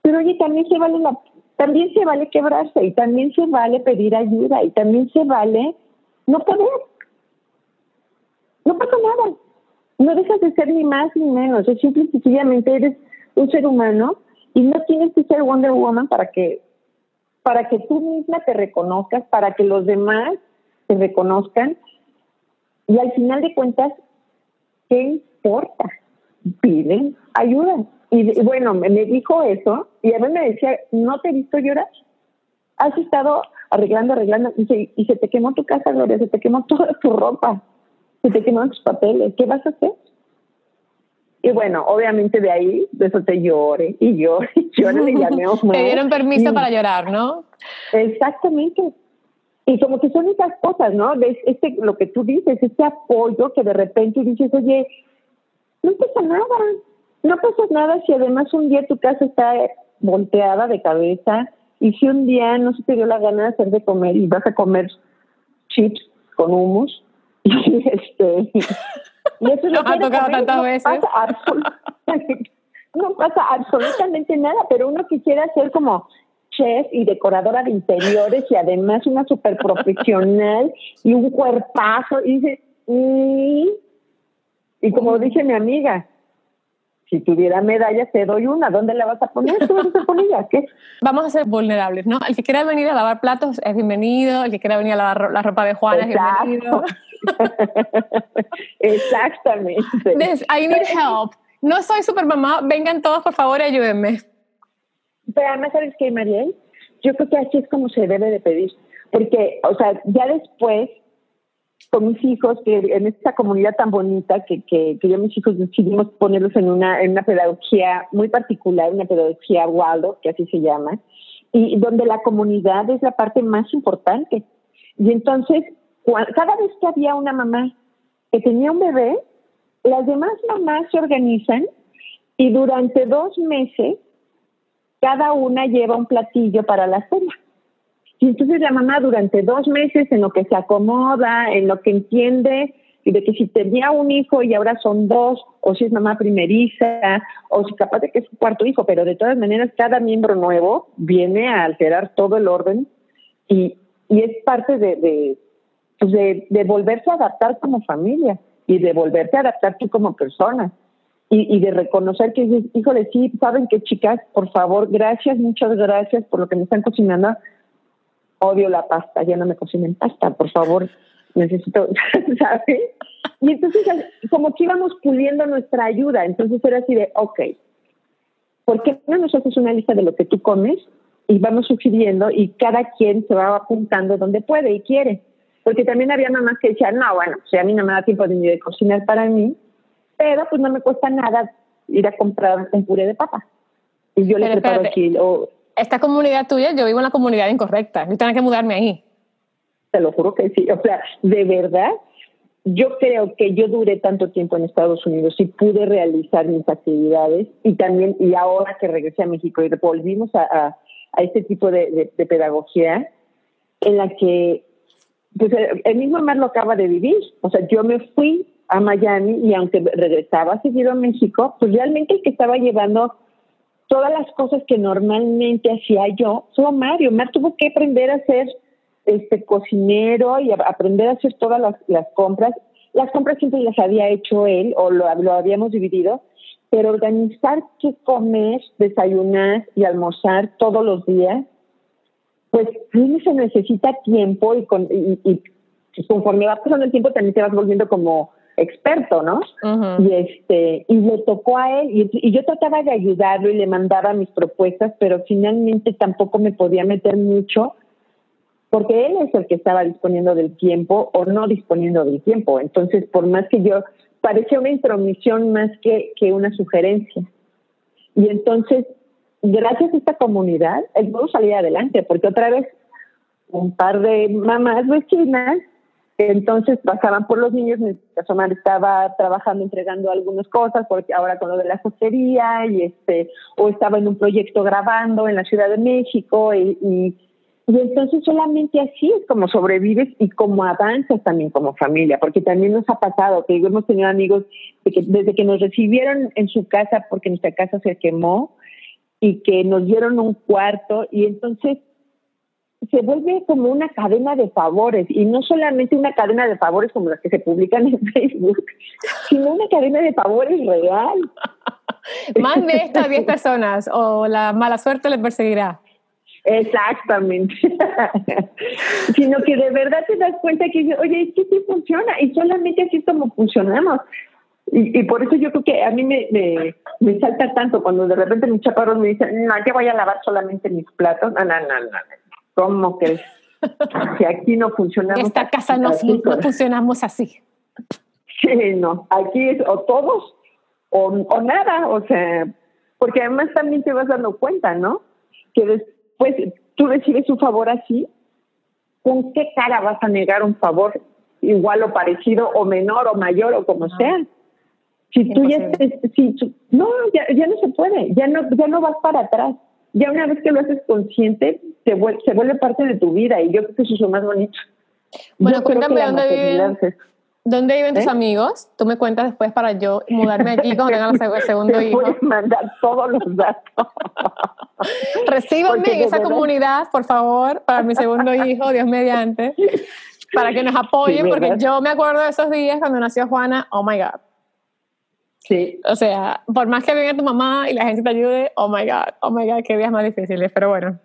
pero oye, también se vale la, también se vale quebrarse y también se vale pedir ayuda y también se vale no poder. No pasa nada. No dejas de ser ni más ni menos. Es simple y sencillamente eres un ser humano y no tienes que ser Wonder Woman para que para que tú misma te reconozcas, para que los demás te reconozcan. Y al final de cuentas, ¿qué importa? Piden ayuda. Y, bueno, me, dijo eso y a mí me decía, ¿no te he visto llorar? Has estado arreglando, arreglando, y se, y se te quemó tu casa, Gloria, se te quemó toda tu ropa, se te quemaron tus papeles, ¿qué vas a hacer? Y bueno, obviamente de ahí, de eso te llore y llore y llore, le llamé Te dieron permiso para llorar, ¿no? Exactamente. Y como que son esas cosas, ¿no? este, lo que tú dices, este apoyo que de repente dices, oye, no pasa nada, no pasa nada si además un día tu casa está volteada de cabeza, y si un día no se te dio la gana de hacer de comer y vas a comer chips con humus, y este. Y eso no ha tocado tantas veces. no pasa absolutamente nada, pero uno quisiera ser como chef y decoradora de interiores y además una super profesional y un cuerpazo y dice, y, y como dice mi amiga, si tuviera medalla, te doy una. ¿Dónde la vas a poner? ¿Tú vas a poner ¿Qué? Vamos a ser vulnerables, ¿no? El que quiera venir a lavar platos es bienvenido. El que quiera venir a lavar la ropa de Juana es bienvenido. Exactamente. I need help. No soy super mamá. Vengan todos, por favor, ayúdenme. Pero además, ¿sabes qué, Mariel? Yo creo que así es como se debe de pedir. Porque, o sea, ya después con mis hijos, que en esta comunidad tan bonita que, que, que yo mis hijos decidimos ponerlos en una, en una pedagogía muy particular, una pedagogía Waldo, que así se llama, y donde la comunidad es la parte más importante. Y entonces, cada vez que había una mamá que tenía un bebé, las demás mamás se organizan y durante dos meses cada una lleva un platillo para la cena. Y entonces la mamá durante dos meses en lo que se acomoda, en lo que entiende, y de que si tenía un hijo y ahora son dos, o si es mamá primeriza, o si capaz de que es su cuarto hijo, pero de todas maneras cada miembro nuevo viene a alterar todo el orden y, y es parte de, de, pues volverse a adaptar como familia y de volverse a adaptar tú como persona. y, y de reconocer que híjole, sí, saben que chicas, por favor, gracias, muchas gracias por lo que me están cocinando. Odio la pasta, ya no me cocinen pasta, por favor, necesito, ¿sabes? Y entonces, como que íbamos puliendo nuestra ayuda, entonces era así de, ok, ¿por qué no nos haces una lista de lo que tú comes? Y vamos sugiriendo y cada quien se va apuntando donde puede y quiere. Porque también había mamás que decían, no, bueno, si a mí no me da tiempo ni de cocinar para mí, pero pues no me cuesta nada ir a comprar un puré de papa. Y yo le preparo aquí. Esta comunidad tuya, yo vivo en la comunidad incorrecta. Yo tengo que mudarme ahí. Te lo juro que sí. O sea, de verdad, yo creo que yo duré tanto tiempo en Estados Unidos y pude realizar mis actividades y también, y ahora que regresé a México y volvimos a, a, este tipo de, de, pedagogía en la que, pues el mismo Mar lo acaba de vivir. O sea, yo me fui a Miami y aunque regresaba seguido a México, pues realmente el que estaba llevando todas las cosas que normalmente hacía yo fue Omar. Omar tuvo que aprender a ser este cocinero y aprender a hacer todas las, las compras. Las compras siempre las había hecho él o lo, habíamos dividido, pero organizar qué comer, desayunar y almorzar todos los días, pues se necesita tiempo y, con, y, y conforme va pasando el tiempo también te vas volviendo como experto, ¿no? Y este y le tocó a él y, yo trataba de ayudarlo y le mandaba mis propuestas, pero finalmente tampoco me podía meter mucho porque él es el que estaba disponiendo del tiempo o no disponiendo del tiempo. Entonces, por más que yo parecía una intromisión más que, que una sugerencia. Y entonces, gracias a esta comunidad, él pudo salir adelante, porque otra vez un par de mamás vecinas entonces pasaban por los niños, mi Omar estaba trabajando, entregando algunas cosas, porque ahora con lo de la jotería, y este, o estaba en un proyecto grabando en la Ciudad de México, y, y, entonces solamente así es como sobrevives y como avanzas también como familia, porque también nos ha pasado que hemos tenido amigos de que desde que nos recibieron en su casa, porque nuestra casa se quemó, y que nos dieron un cuarto, y entonces se vuelve como una cadena de favores y no solamente una cadena de favores como las que se publican en Facebook, sino una cadena de favores real. Mande esto a 10 personas o la mala suerte le perseguirá. Exactamente. sino que de verdad te das cuenta que, oye, es que sí funciona y solamente así es como funcionamos. Y, por eso yo creo que a mí me, me, me, salta tanto cuando de repente mis chaparros me dicen, no, yo voy a lavar solamente mis platos. No, no, no, no. ¿Cómo que si aquí no funcionamos? Esta casa no, funcionamos así. Sí, no, aquí es o todos o, o nada, o sea, porque además también te vas dando cuenta, ¿no? Que después tú recibes un favor así, ¿con qué cara vas a negar un favor igual o parecido o menor o mayor o como sea? Si tú ya si, no, ya, ya no se puede, ya no, ya no vas para atrás ya una vez que lo haces consciente, se vuelve, se vuelve parte de tu vida y yo creo que eso es lo más bonito. Bueno, cuéntame dónde viven, dónde viven tus ¿Eh? amigos. Tú me cuentas después para yo mudarme aquí cuando tenga el segundo hijo. Voy a mandar todos los datos. Recíbanme en esa comunidad, por favor, para mi segundo hijo, Dios mediante, para que nos apoyen, porque yo me acuerdo de esos días cuando nació Juana, oh my God Sí. O sea, por más que venga tu mamá y la gente te ayude, oh my God, oh my God, qué días más difíciles, pero bueno.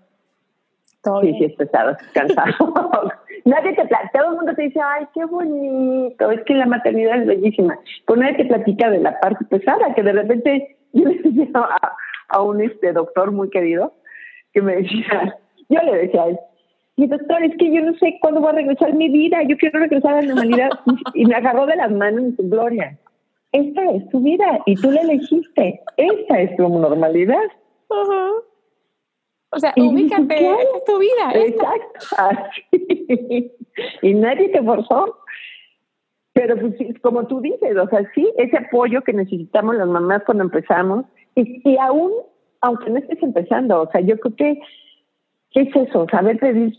Todo sí, sí, es pesado, cansado. nadie te todo el mundo te dice, ay, qué bonito, es que la maternidad es bellísima. Pero nadie te platica de la parte pesada, que de repente yo le decía a, a un este doctor muy querido que me decía, yo le decía a él, y doctor, es que yo no sé cuándo voy a regresar mi vida, yo quiero regresar a la normalidad. y me agarró de las manos en su gloria esta es tu vida y tú la elegiste. Esta es tu normalidad. O sea, ubícate, esta es tu vida. Exacto. y nadie te forzó. Pero pues, como tú dices, o sea, sí, ese apoyo que necesitamos las mamás cuando empezamos, y, y aún, aunque no estés empezando, o sea, yo creo que, ¿qué es eso? Saber pedir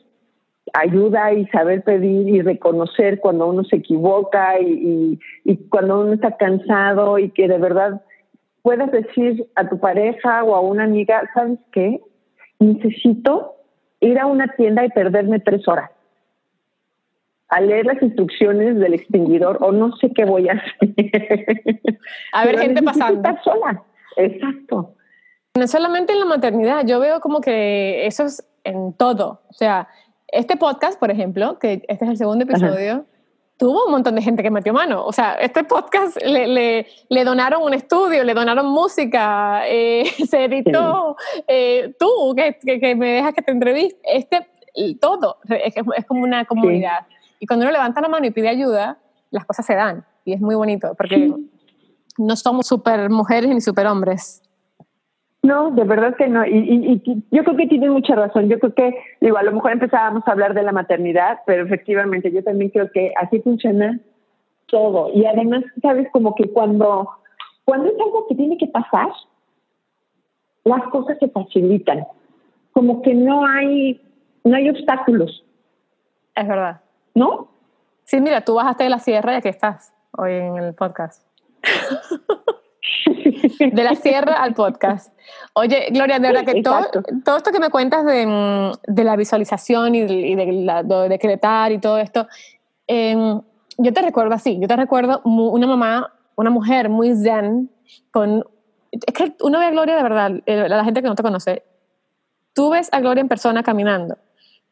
ayuda y saber pedir y reconocer cuando uno se equivoca y, y, cuando uno está cansado y que de verdad puedas decir a tu pareja o a una amiga, ¿sabes qué? Necesito ir a una tienda y perderme tres horas. a leer las instrucciones del extinguidor o no sé qué voy a hacer. A ver, gente pasando. Estar sola. Exacto. No solamente en la maternidad, yo veo como que eso es en todo. O sea, este podcast, por ejemplo, que este es el segundo episodio, tuvo un montón de gente que metió mano. O sea, este podcast le, le, le donaron un estudio, le donaron música, eh, se editó. Eh, tú, que, que, me dejas que te entreviste, este, todo, es, es como una comunidad. Y cuando uno levanta la mano y pide ayuda, las cosas se dan. Y es muy bonito, porque no somos super mujeres ni super hombres. No, de verdad que no. Y, yo creo que tiene mucha razón. Yo creo que, digo, a lo mejor empezábamos a hablar de la maternidad, pero efectivamente yo también creo que así funciona todo. Y además, sabes, como que cuando, cuando es algo que tiene que pasar, las cosas se facilitan. Como que no hay, no hay obstáculos. Es verdad. ¿No? Sí, mira, tú bajaste de la sierra y aquí estás hoy en el podcast. de la sierra al podcast. Oye, Gloria, de verdad que todo, todo, esto que me cuentas de, de la visualización y, de, de, decretar y todo esto, em, yo te recuerdo así, yo te recuerdo una mamá, una mujer muy zen, con... Es que uno ve a Gloria de verdad, eh, la gente que no te conoce, tú ves a Gloria en persona caminando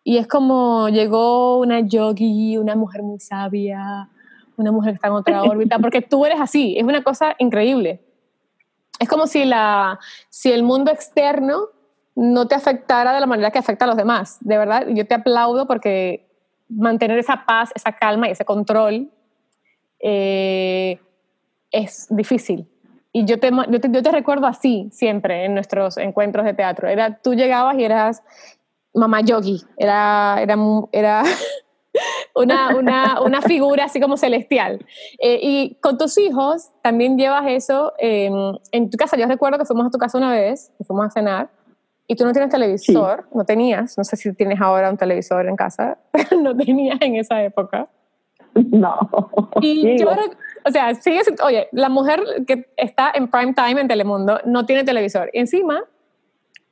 y es como llegó una yogi, una mujer muy sabia, una mujer que está en otra órbita, porque tú eres así, es una cosa increíble. Es como si, la, si el mundo externo no te afectara de la manera que afecta a los demás. De verdad, yo te aplaudo porque mantener esa paz, esa calma y ese control eh, es difícil. Y yo te, yo te, yo, te, recuerdo así siempre en nuestros encuentros de teatro. Era, tú llegabas y eras mamá yogi, era, era, era una, una, una, figura así como celestial. Eh, y con tus hijos también llevas eso en tu casa. Yo recuerdo que fuimos a tu casa una vez, que fuimos a cenar, y tú no tienes televisor, no tenías, no sé si tienes ahora un televisor en casa, pero no tenías en esa época. No. Y yo, o sea, sigue, oye, la mujer que está en prime time en Telemundo no tiene televisor. Y encima,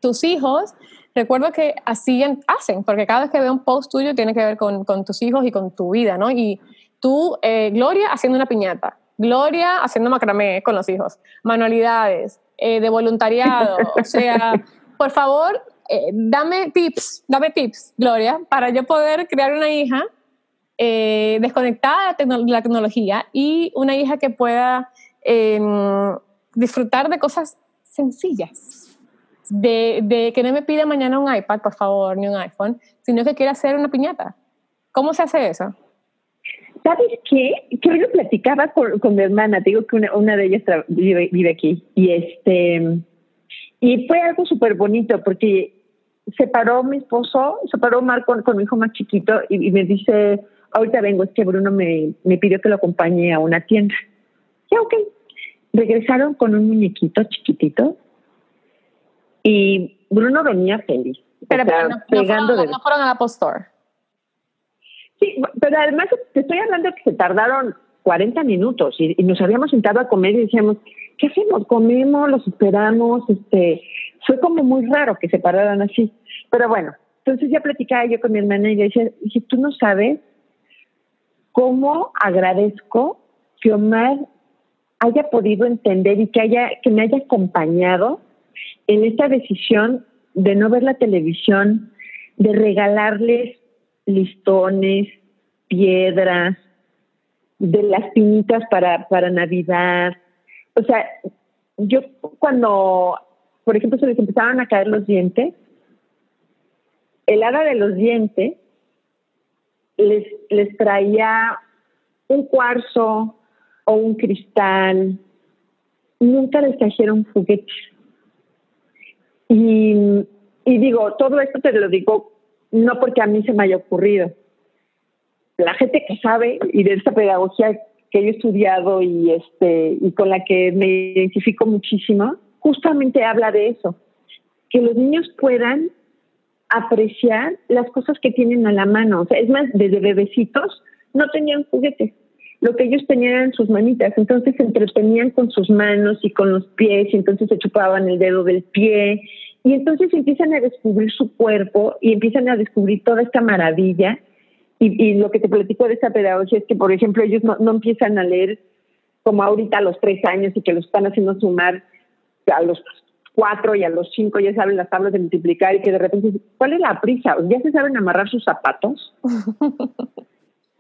tus hijos recuerdo que así hacen, porque cada vez que veo un post tuyo tiene que ver con, con tus hijos y con tu vida, ¿no? Y tú, eh, Gloria, haciendo una piñata, Gloria haciendo macramé con los hijos, manualidades, eh, de voluntariado, o sea, por favor, eh, dame tips, dame tips, Gloria, para yo poder crear una hija desconectada de la tecnología y una hija que pueda em, disfrutar de cosas sencillas de, que no me pida mañana un iPad, por favor, ni un iPhone, sino que quiera hacer una piñata. ¿Cómo se hace eso? ¿Sabes qué? Que hoy lo platicaba con, mi hermana, te digo que una, de ellas vive, aquí, y este y fue algo súper bonito porque se paró mi esposo, se paró Marco con, mi hijo más chiquito y, me dice, ahorita vengo, es que Bruno me, me pidió que lo acompañe a una tienda. Ya, ok. Regresaron con un muñequito chiquitito y Bruno venía feliz. Pero, no, pegando fueron, no, fueron a Apple Store. Sí, pero además te estoy hablando de que se tardaron 40 minutos y, nos habíamos sentado a comer y decíamos, ¿qué hacemos? ¿Comemos? ¿Los esperamos? Este, fue como muy raro que se pararan así. Pero bueno, entonces ya platicaba yo con mi hermana y le decía, si tú no sabes cómo agradezco que Omar haya podido entender y que haya que me haya acompañado en esta decisión de no ver la televisión, de regalarles listones, piedras, de las pinitas para, para Navidad. O sea, yo cuando, por ejemplo, se les empezaban a caer los dientes, el hada de los dientes les, les traía un cuarzo o un cristal, nunca les trajeron juguetes. Y, digo, todo esto te lo digo no porque a mí se me haya ocurrido. La gente que sabe y de esta pedagogía que yo he estudiado y este y con la que me identifico muchísimo, justamente habla de eso, que los niños puedan apreciar las cosas que tienen a la mano. O sea, es más, desde bebecitos no tenían juguetes. Lo que ellos tenían eran sus manitas, entonces se entretenían con sus manos y con los pies, y entonces se chupaban el dedo del pie, y entonces empiezan a descubrir su cuerpo y empiezan a descubrir toda esta maravilla Y, lo que te platico de esta pedagogía es que, por ejemplo, ellos no, no empiezan a leer como ahorita a los tres años y que los están haciendo sumar a los cuatro y a los cinco ya saben las tablas de multiplicar y que de repente, ¿cuál es la prisa? ¿Ya se saben amarrar sus zapatos?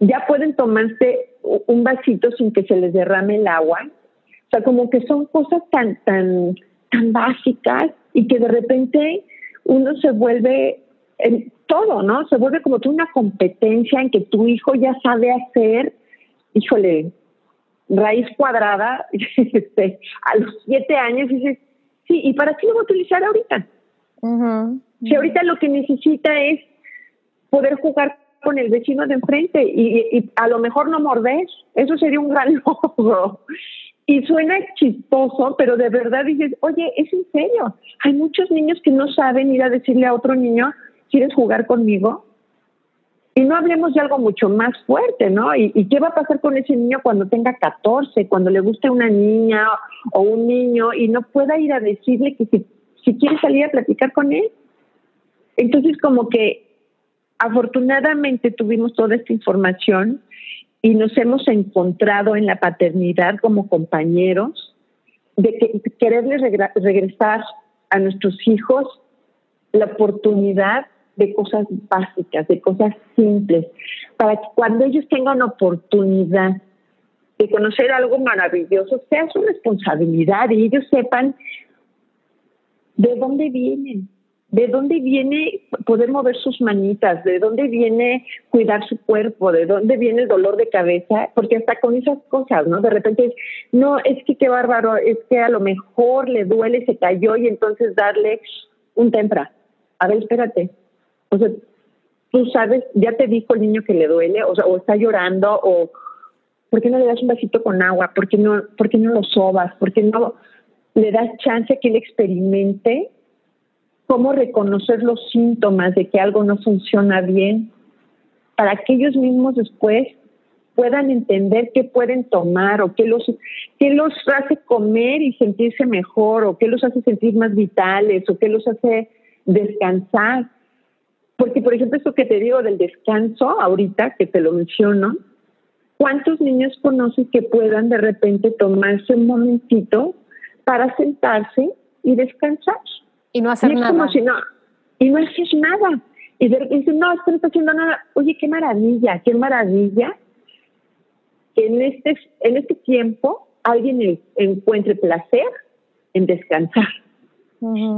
¿Ya pueden tomarse un vasito sin que se les derrame el agua? O sea, como que son cosas tan, tan, tan básicas y que de repente uno se vuelve en todo, ¿no? Se vuelve como una competencia en que tu hijo ya sabe hacer, híjole, raíz cuadrada este, a los siete años dices, sí, ¿y para qué lo va a utilizar ahorita? Si ahorita lo que necesita es poder jugar con el vecino de enfrente y, a lo mejor no morder, eso sería un gran logro. Y suena chistoso, pero de verdad dices, oye, es en serio. Hay muchos niños que no saben ir a decirle a otro niño, ¿quieres jugar conmigo? Y no hablemos de algo mucho más fuerte, ¿no? ¿Y, qué va a pasar con ese niño cuando tenga 14, cuando le guste una niña o un niño y no pueda ir a decirle que si, si quiere salir a platicar con él? Entonces, como que afortunadamente tuvimos toda esta información y nos hemos encontrado en la paternidad como compañeros de que, quererles regresar a nuestros hijos la oportunidad de cosas básicas, de cosas simples, para que cuando ellos tengan oportunidad de conocer algo maravilloso, sea su responsabilidad y ellos sepan de dónde vienen, de dónde viene poder mover sus manitas, de dónde viene cuidar su cuerpo, de dónde viene el dolor de cabeza, porque hasta con esas cosas, ¿no? De repente, no, es que qué bárbaro, es que a lo mejor le duele, se cayó y entonces darle un tempra. A ver, espérate, o sea, tú sabes, ya te dijo el niño que le duele, o sea, o está llorando, o ¿por qué no le das un vasito con agua? ¿Por qué no, por qué no lo sobas? ¿Por qué no le das chance a que él experimente cómo reconocer los síntomas de que algo no funciona bien? Para que ellos mismos después puedan entender qué pueden tomar o qué los, qué los hace comer y sentirse mejor o qué los hace sentir más vitales o qué los hace descansar porque, por ejemplo, esto que te digo del descanso, ahorita que te lo menciono, ¿cuántos niños conoces que puedan de repente tomarse un momentito para sentarse y descansar? Y no hacer nada. Como si no, y no haces nada. Y dicen, no, esto no está haciendo nada. Oye, qué maravilla, qué maravilla que en este, en este tiempo alguien encuentre placer en descansar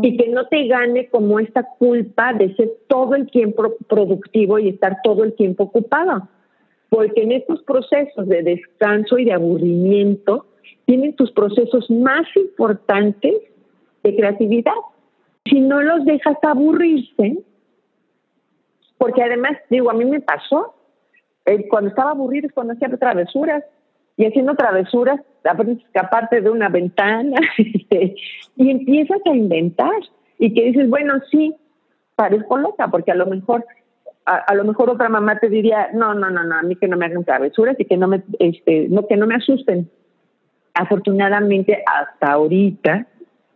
y que no te gane como esta culpa de ser todo el tiempo productivo y estar todo el tiempo ocupado. Porque en estos procesos de descanso y de aburrimiento tienen tus procesos más importantes de creatividad. Si no los dejas aburrirse, porque además, digo, a mí me pasó, eh, cuando estaba aburrido es cuando hacía travesuras, y haciendo travesuras, aprendes a escaparte de una ventana este, y empiezas a inventar y que dices, bueno, sí, parezco loca, porque a lo mejor a, lo mejor otra mamá te diría, no, no, no, no, a mí que no me hagan travesuras y que no me, este, no, que no me asusten. Afortunadamente, hasta ahorita,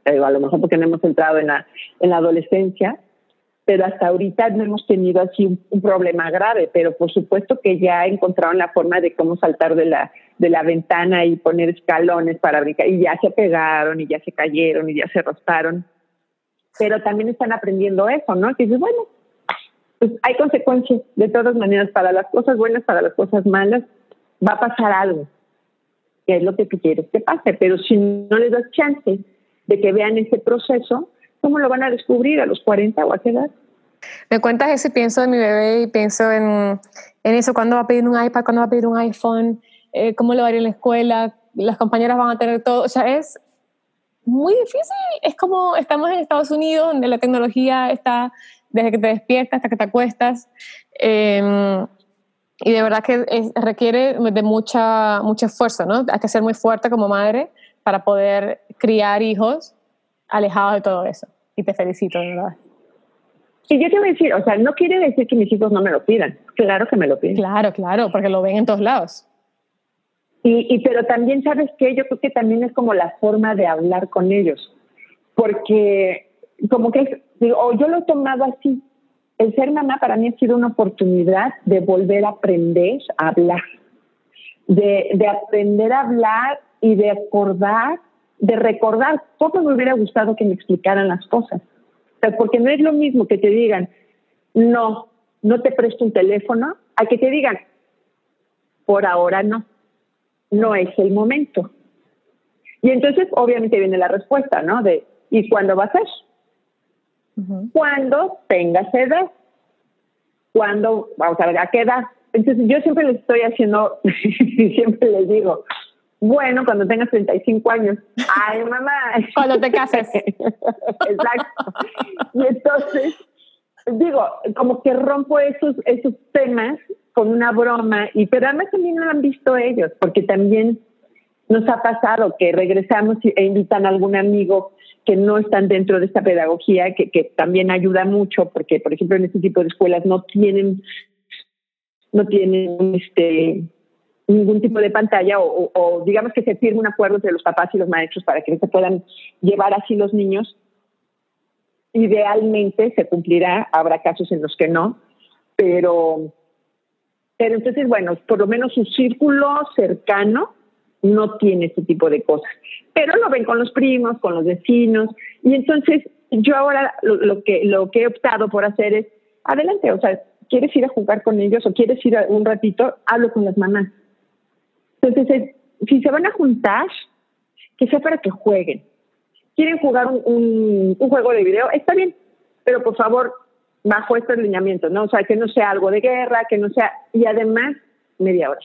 eh, a lo mejor porque no hemos entrado en la, en la adolescencia, pero hasta ahorita no hemos tenido así un, problema grave, pero por supuesto que ya encontraron la forma de cómo saltar de la, de la ventana y poner escalones para brincar, y ya se pegaron, y ya se cayeron, y ya se rasparon. Pero también están aprendiendo eso, ¿no? Que dices, bueno, pues hay consecuencias de todas maneras para las cosas buenas, para las cosas malas, va a pasar algo, que es lo que tú quieres que pase, pero si no les das chance de que vean ese proceso, ¿Cómo lo van a descubrir a los 40 o a qué edad? Me cuentas eso y pienso en mi bebé y pienso en, en eso, cuándo va a pedir un iPad, cuándo va a pedir un iPhone, eh, cómo lo va a ir en la escuela, las compañeras van a tener todo, o sea, es muy difícil, es como estamos en Estados Unidos, donde la tecnología está desde que te despiertas hasta que te acuestas, em, y de verdad que requiere de mucha, mucho esfuerzo, ¿no? Hay que ser muy fuerte como madre para poder criar hijos alejados de todo eso. Y te felicito, de verdad. Y yo te voy a decir, o sea, no quiere decir que mis hijos no me lo pidan. Claro que me lo piden. Claro, claro, porque lo ven en todos lados. Y, y pero también, ¿sabes qué? Yo creo que también es como la forma de hablar con ellos. Porque como que, digo, yo lo he tomado así. el ser mamá para mí ha sido una oportunidad de volver a aprender a hablar, de, de aprender a hablar y de acordar, de recordar cómo me hubiera gustado que me explicaran las cosas. porque no es lo mismo que te digan, no, no te presto un teléfono, a que te digan, por ahora no, no es el momento. Y entonces obviamente viene la respuesta, ¿no? De, ¿y cuándo va a ser? Cuando tengas edad. Cuando, vamos a ver, ¿a qué edad? Entonces yo siempre les estoy haciendo, siempre les digo, bueno, cuando tengas 35 años. Ay, mamá. Cuando te cases. Exacto. Y entonces, digo, como que rompo esos, esos temas con una broma, y pero además también lo han visto ellos, porque también nos ha pasado que regresamos e invitan a algún amigo que no están dentro de esta pedagogía, que, que también ayuda mucho, porque, por ejemplo, en este tipo de escuelas no tienen, no tienen este ningún tipo de pantalla o, digamos que se firme un acuerdo entre los papás y los maestros para que se puedan llevar así los niños. Idealmente se cumplirá, habrá casos en los que no, pero, pero entonces, bueno, por lo menos su círculo cercano no tiene este tipo de cosas. Pero lo ven con los primos, con los vecinos, y entonces yo ahora lo, que, lo que he optado por hacer es, adelante, o sea, ¿quieres ir a jugar con ellos o quieres ir a un ratito? Hablo con las mamás entonces, si se van a juntar, que sea para que jueguen. ¿Quieren jugar un, juego de video? Está bien, pero por favor, bajo estos lineamientos, ¿no? O sea, que no sea algo de guerra, que no sea, y además, media hora.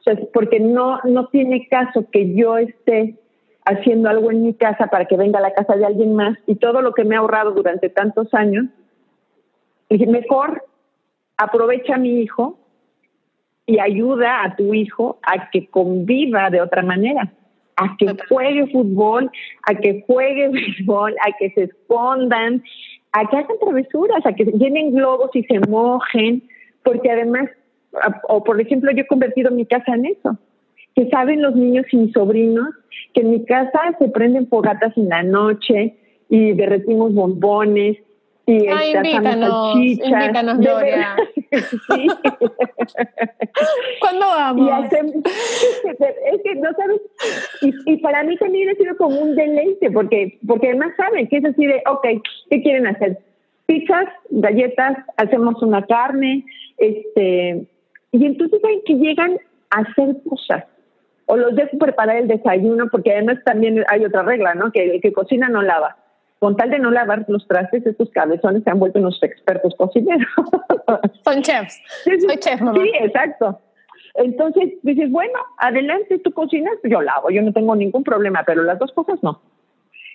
O sea, porque no, no tiene caso que yo esté haciendo algo en mi casa para que venga a la casa de alguien más y todo lo que me ha ahorrado durante tantos años, mejor aprovecha a mi hijo y ayuda a tu hijo a que conviva de otra manera, a que juegue fútbol, a que juegue béisbol, a que se escondan, a que hagan travesuras, a que llenen globos y se mojen, porque además, o por ejemplo, yo he convertido mi casa en eso, que saben los niños y mis sobrinos que en mi casa se prenden fogatas en la noche y derretimos bombones y ah, invítanos, invítanos, Gloria. sí. ¿Cuándo vamos? es que no sabes, y, para mí también ha sido como un deleite, porque, porque además saben que es así de, ok, ¿qué quieren hacer? Pizzas, galletas, hacemos una carne, este, y entonces saben que llegan a hacer cosas. O los dejo preparar el desayuno, porque además también hay otra regla, ¿no? Que el que cocina no lava con tal de no lavar los trastes, estos cabezones se han vuelto unos expertos cocineros. Son chefs. Soy chef, mamá. Sí, exacto. Entonces dices, bueno, adelante, tú cocinas, yo lavo, yo no tengo ningún problema, pero las dos cosas no.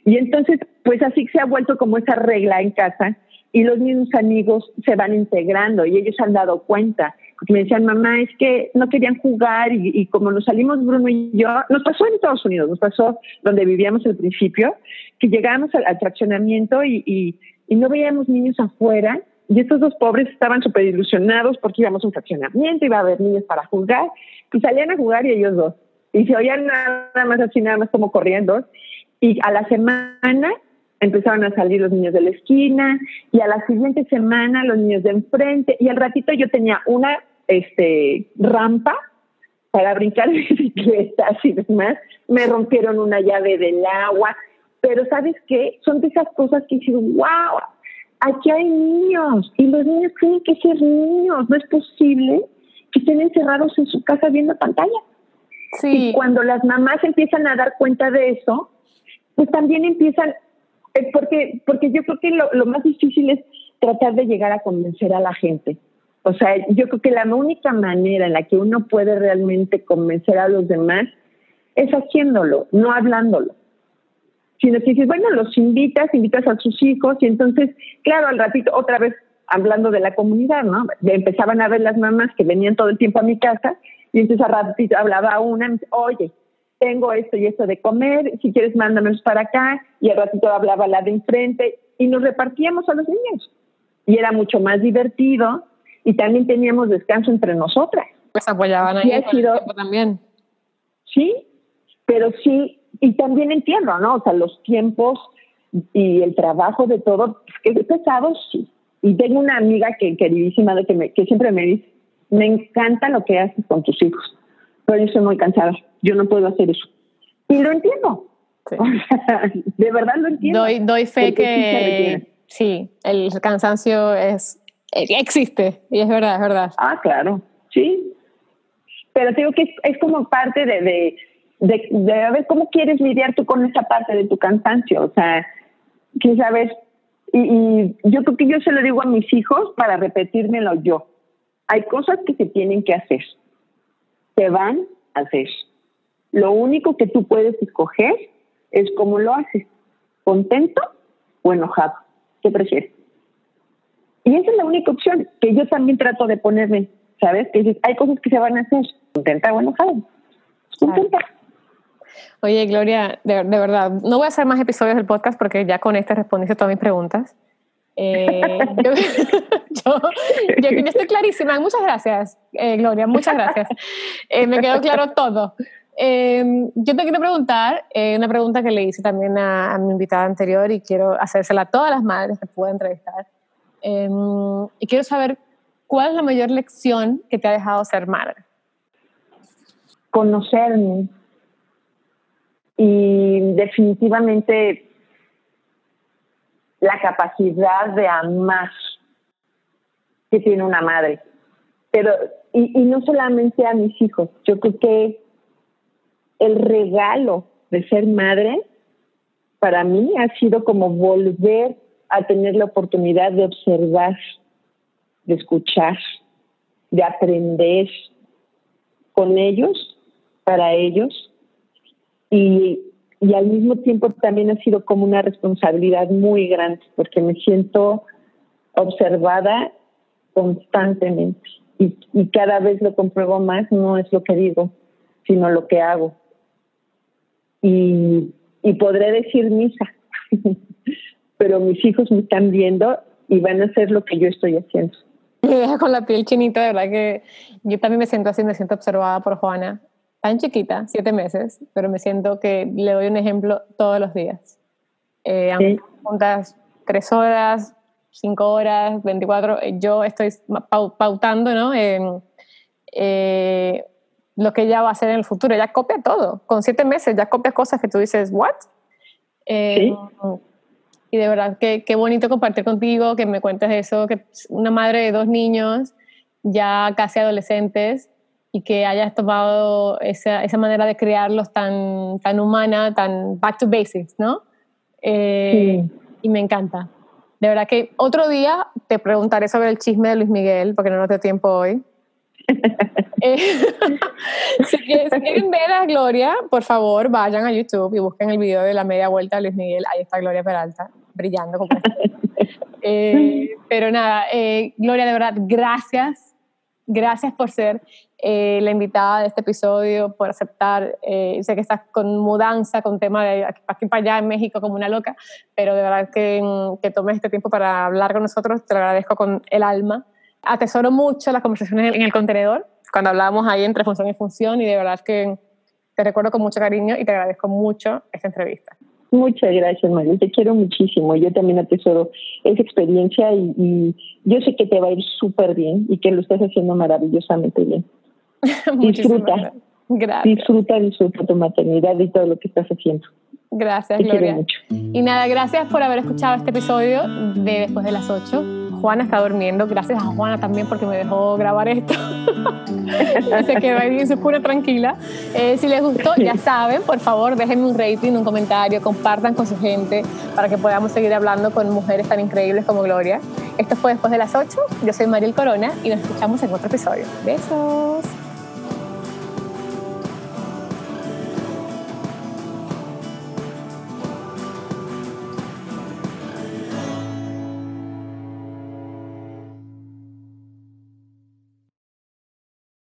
Y entonces, pues así se ha vuelto como esa regla en casa y los mismos amigos se van integrando y ellos han dado cuenta. Me decían, mamá, es que no querían jugar y, como nos salimos Bruno y yo, nos pasó en Estados Unidos, nos pasó donde vivíamos al principio, que llegábamos al, fraccionamiento y, y, no veíamos niños afuera y estos dos pobres estaban súper ilusionados porque íbamos a un fraccionamiento, iba a haber niños para jugar, y salían a jugar y ellos dos. Y se oían nada más así, nada más como corriendo. Y a la semana empezaron a salir los niños de la esquina y a la siguiente semana los niños de enfrente y al ratito yo tenía una este, rampa para brincar bicicletas y demás, me rompieron una llave del agua, pero ¿sabes qué? Son de esas cosas que dicen, wow, aquí hay niños y los niños tienen que ser niños, no es posible que estén encerrados en su casa viendo pantalla. Sí. Y cuando las mamás empiezan a dar cuenta de eso, pues también empiezan eh, porque, porque yo creo que lo, lo más difícil es tratar de llegar a convencer a la gente. O sea, yo creo que la única manera en la que uno puede realmente convencer a los demás es haciéndolo, no hablándolo. Sino que dices, bueno, los invitas, invitas a sus hijos y entonces, claro, al ratito, otra vez hablando de la comunidad, ¿no? Empezaban a ver las mamás que venían todo el tiempo a mi casa y entonces al ratito hablaba una, oye, tengo esto y esto de comer, si quieres mándamelos para acá, y al ratito hablaba la de enfrente, y nos repartíamos a los niños. Y era mucho más divertido, y también teníamos descanso entre nosotras. Pues apoyaban ahí también. Sí, pero sí, y también entiendo, ¿no? O sea, los tiempos y el trabajo de todo, que es pesado, sí, Y tengo una amiga que queridísima de que, me, que siempre me dice, me encanta lo que haces con tus hijos, pero yo soy muy cansada, yo no puedo hacer eso. Y lo entiendo. de verdad lo entiendo. Doy, doy fe que sí, el cansancio es existe y es verdad, es verdad. Ah, claro, sí. Pero digo que es, como parte de, de, de, de, ver cómo quieres lidiar tú con esa parte de tu cansancio. O sea, que sabes, y, y yo creo que yo se lo digo a mis hijos para repetírmelo yo. Hay cosas que se tienen que hacer. Se van a hacer. Lo único que tú puedes escoger es cómo lo haces. ¿Contento o enojado? ¿Qué prefieres? Y esa es la única opción que yo también trato de ponerme, ¿sabes? Que hay cosas que se van a hacer. ¿Contenta o enojada? Contenta. Oye, Gloria, de, verdad, no voy a hacer más episodios del podcast porque ya con este respondiste todas mis preguntas. Eh, yo, yo, estoy clarísima. Muchas gracias, eh, Gloria, muchas gracias. Eh, me quedó claro todo. yo te quiero preguntar una pregunta que le hice también a, a, mi invitada anterior y quiero hacérsela a todas las madres que pueda entrevistar. Y quiero saber cuál es la mayor lección que te ha dejado ser madre. Conocerme y definitivamente la capacidad de amar que tiene una madre. Pero, y, y, no solamente a mis hijos, yo creo que el regalo de ser madre para mí ha sido como volver a tener la oportunidad de observar, de escuchar, de aprender con ellos, para ellos, y al mismo tiempo también ha sido como una responsabilidad muy grande porque me siento observada constantemente. Y, y, cada vez lo compruebo más, no es lo que digo, sino lo que hago. Y, y podré decir misa, pero mis hijos me están viendo y van a hacer lo que yo estoy haciendo. Me deja con la piel chinita, de verdad que yo también me siento así, me siento observada por Juana tan chiquita, siete meses, pero me siento que le doy un ejemplo todos los días. Eh, sí. juntas tres horas, cinco horas, 24, eh, yo estoy pautando, ¿no? Eh, lo que ella va a hacer en el futuro. Ella copia todo. Con siete meses ya copia cosas que tú dices, ¿what? Eh, Y de verdad, qué, qué bonito compartir contigo, que me cuentes eso, que una madre de dos niños, ya casi adolescentes, y que hayas tomado esa, esa manera de crearlos tan, tan humana, tan back to basics, ¿no? Eh, sí. Y me encanta. De verdad que otro día te preguntaré sobre el chisme de Luis Miguel, porque no nos dio tiempo hoy. eh, si, quieren, si, quieren, ver a Gloria, por favor, vayan a YouTube y busquen el video de la media vuelta de Luis Miguel. Ahí está Gloria Peralta, brillando como eh, Pero nada, eh, Gloria, de verdad, gracias gracias por ser eh, la invitada de este episodio, por aceptar. Sé que estás con mudanza, con tema de aquí, aquí, para allá en México como una loca, pero de verdad que, que tomes este tiempo para hablar con nosotros, te lo agradezco con el alma. Atesoro mucho las conversaciones en el contenedor, cuando hablábamos ahí entre función y función, y de verdad que te recuerdo con mucho cariño y te agradezco mucho esta entrevista. Muchas gracias, María. Te quiero muchísimo. Yo también atesoro esa experiencia y, y yo sé que te va a ir súper bien y que lo estás haciendo maravillosamente bien. disfruta. Gracias. Disfruta, disfruta tu maternidad y todo lo que estás haciendo. Gracias, te Gloria. Quiero mucho. Y nada, gracias por haber escuchado este episodio de Después de las 8. Juana está durmiendo. Gracias a Juana también porque me dejó grabar esto. se quedó ahí se pone tranquila. Eh, si les gustó, ya saben, por favor, déjenme un rating, un comentario, compartan con su gente para que podamos seguir hablando con mujeres tan increíbles como Gloria. Esto fue Después de las 8. Yo soy Mariel Corona y nos escuchamos en otro episodio. Besos.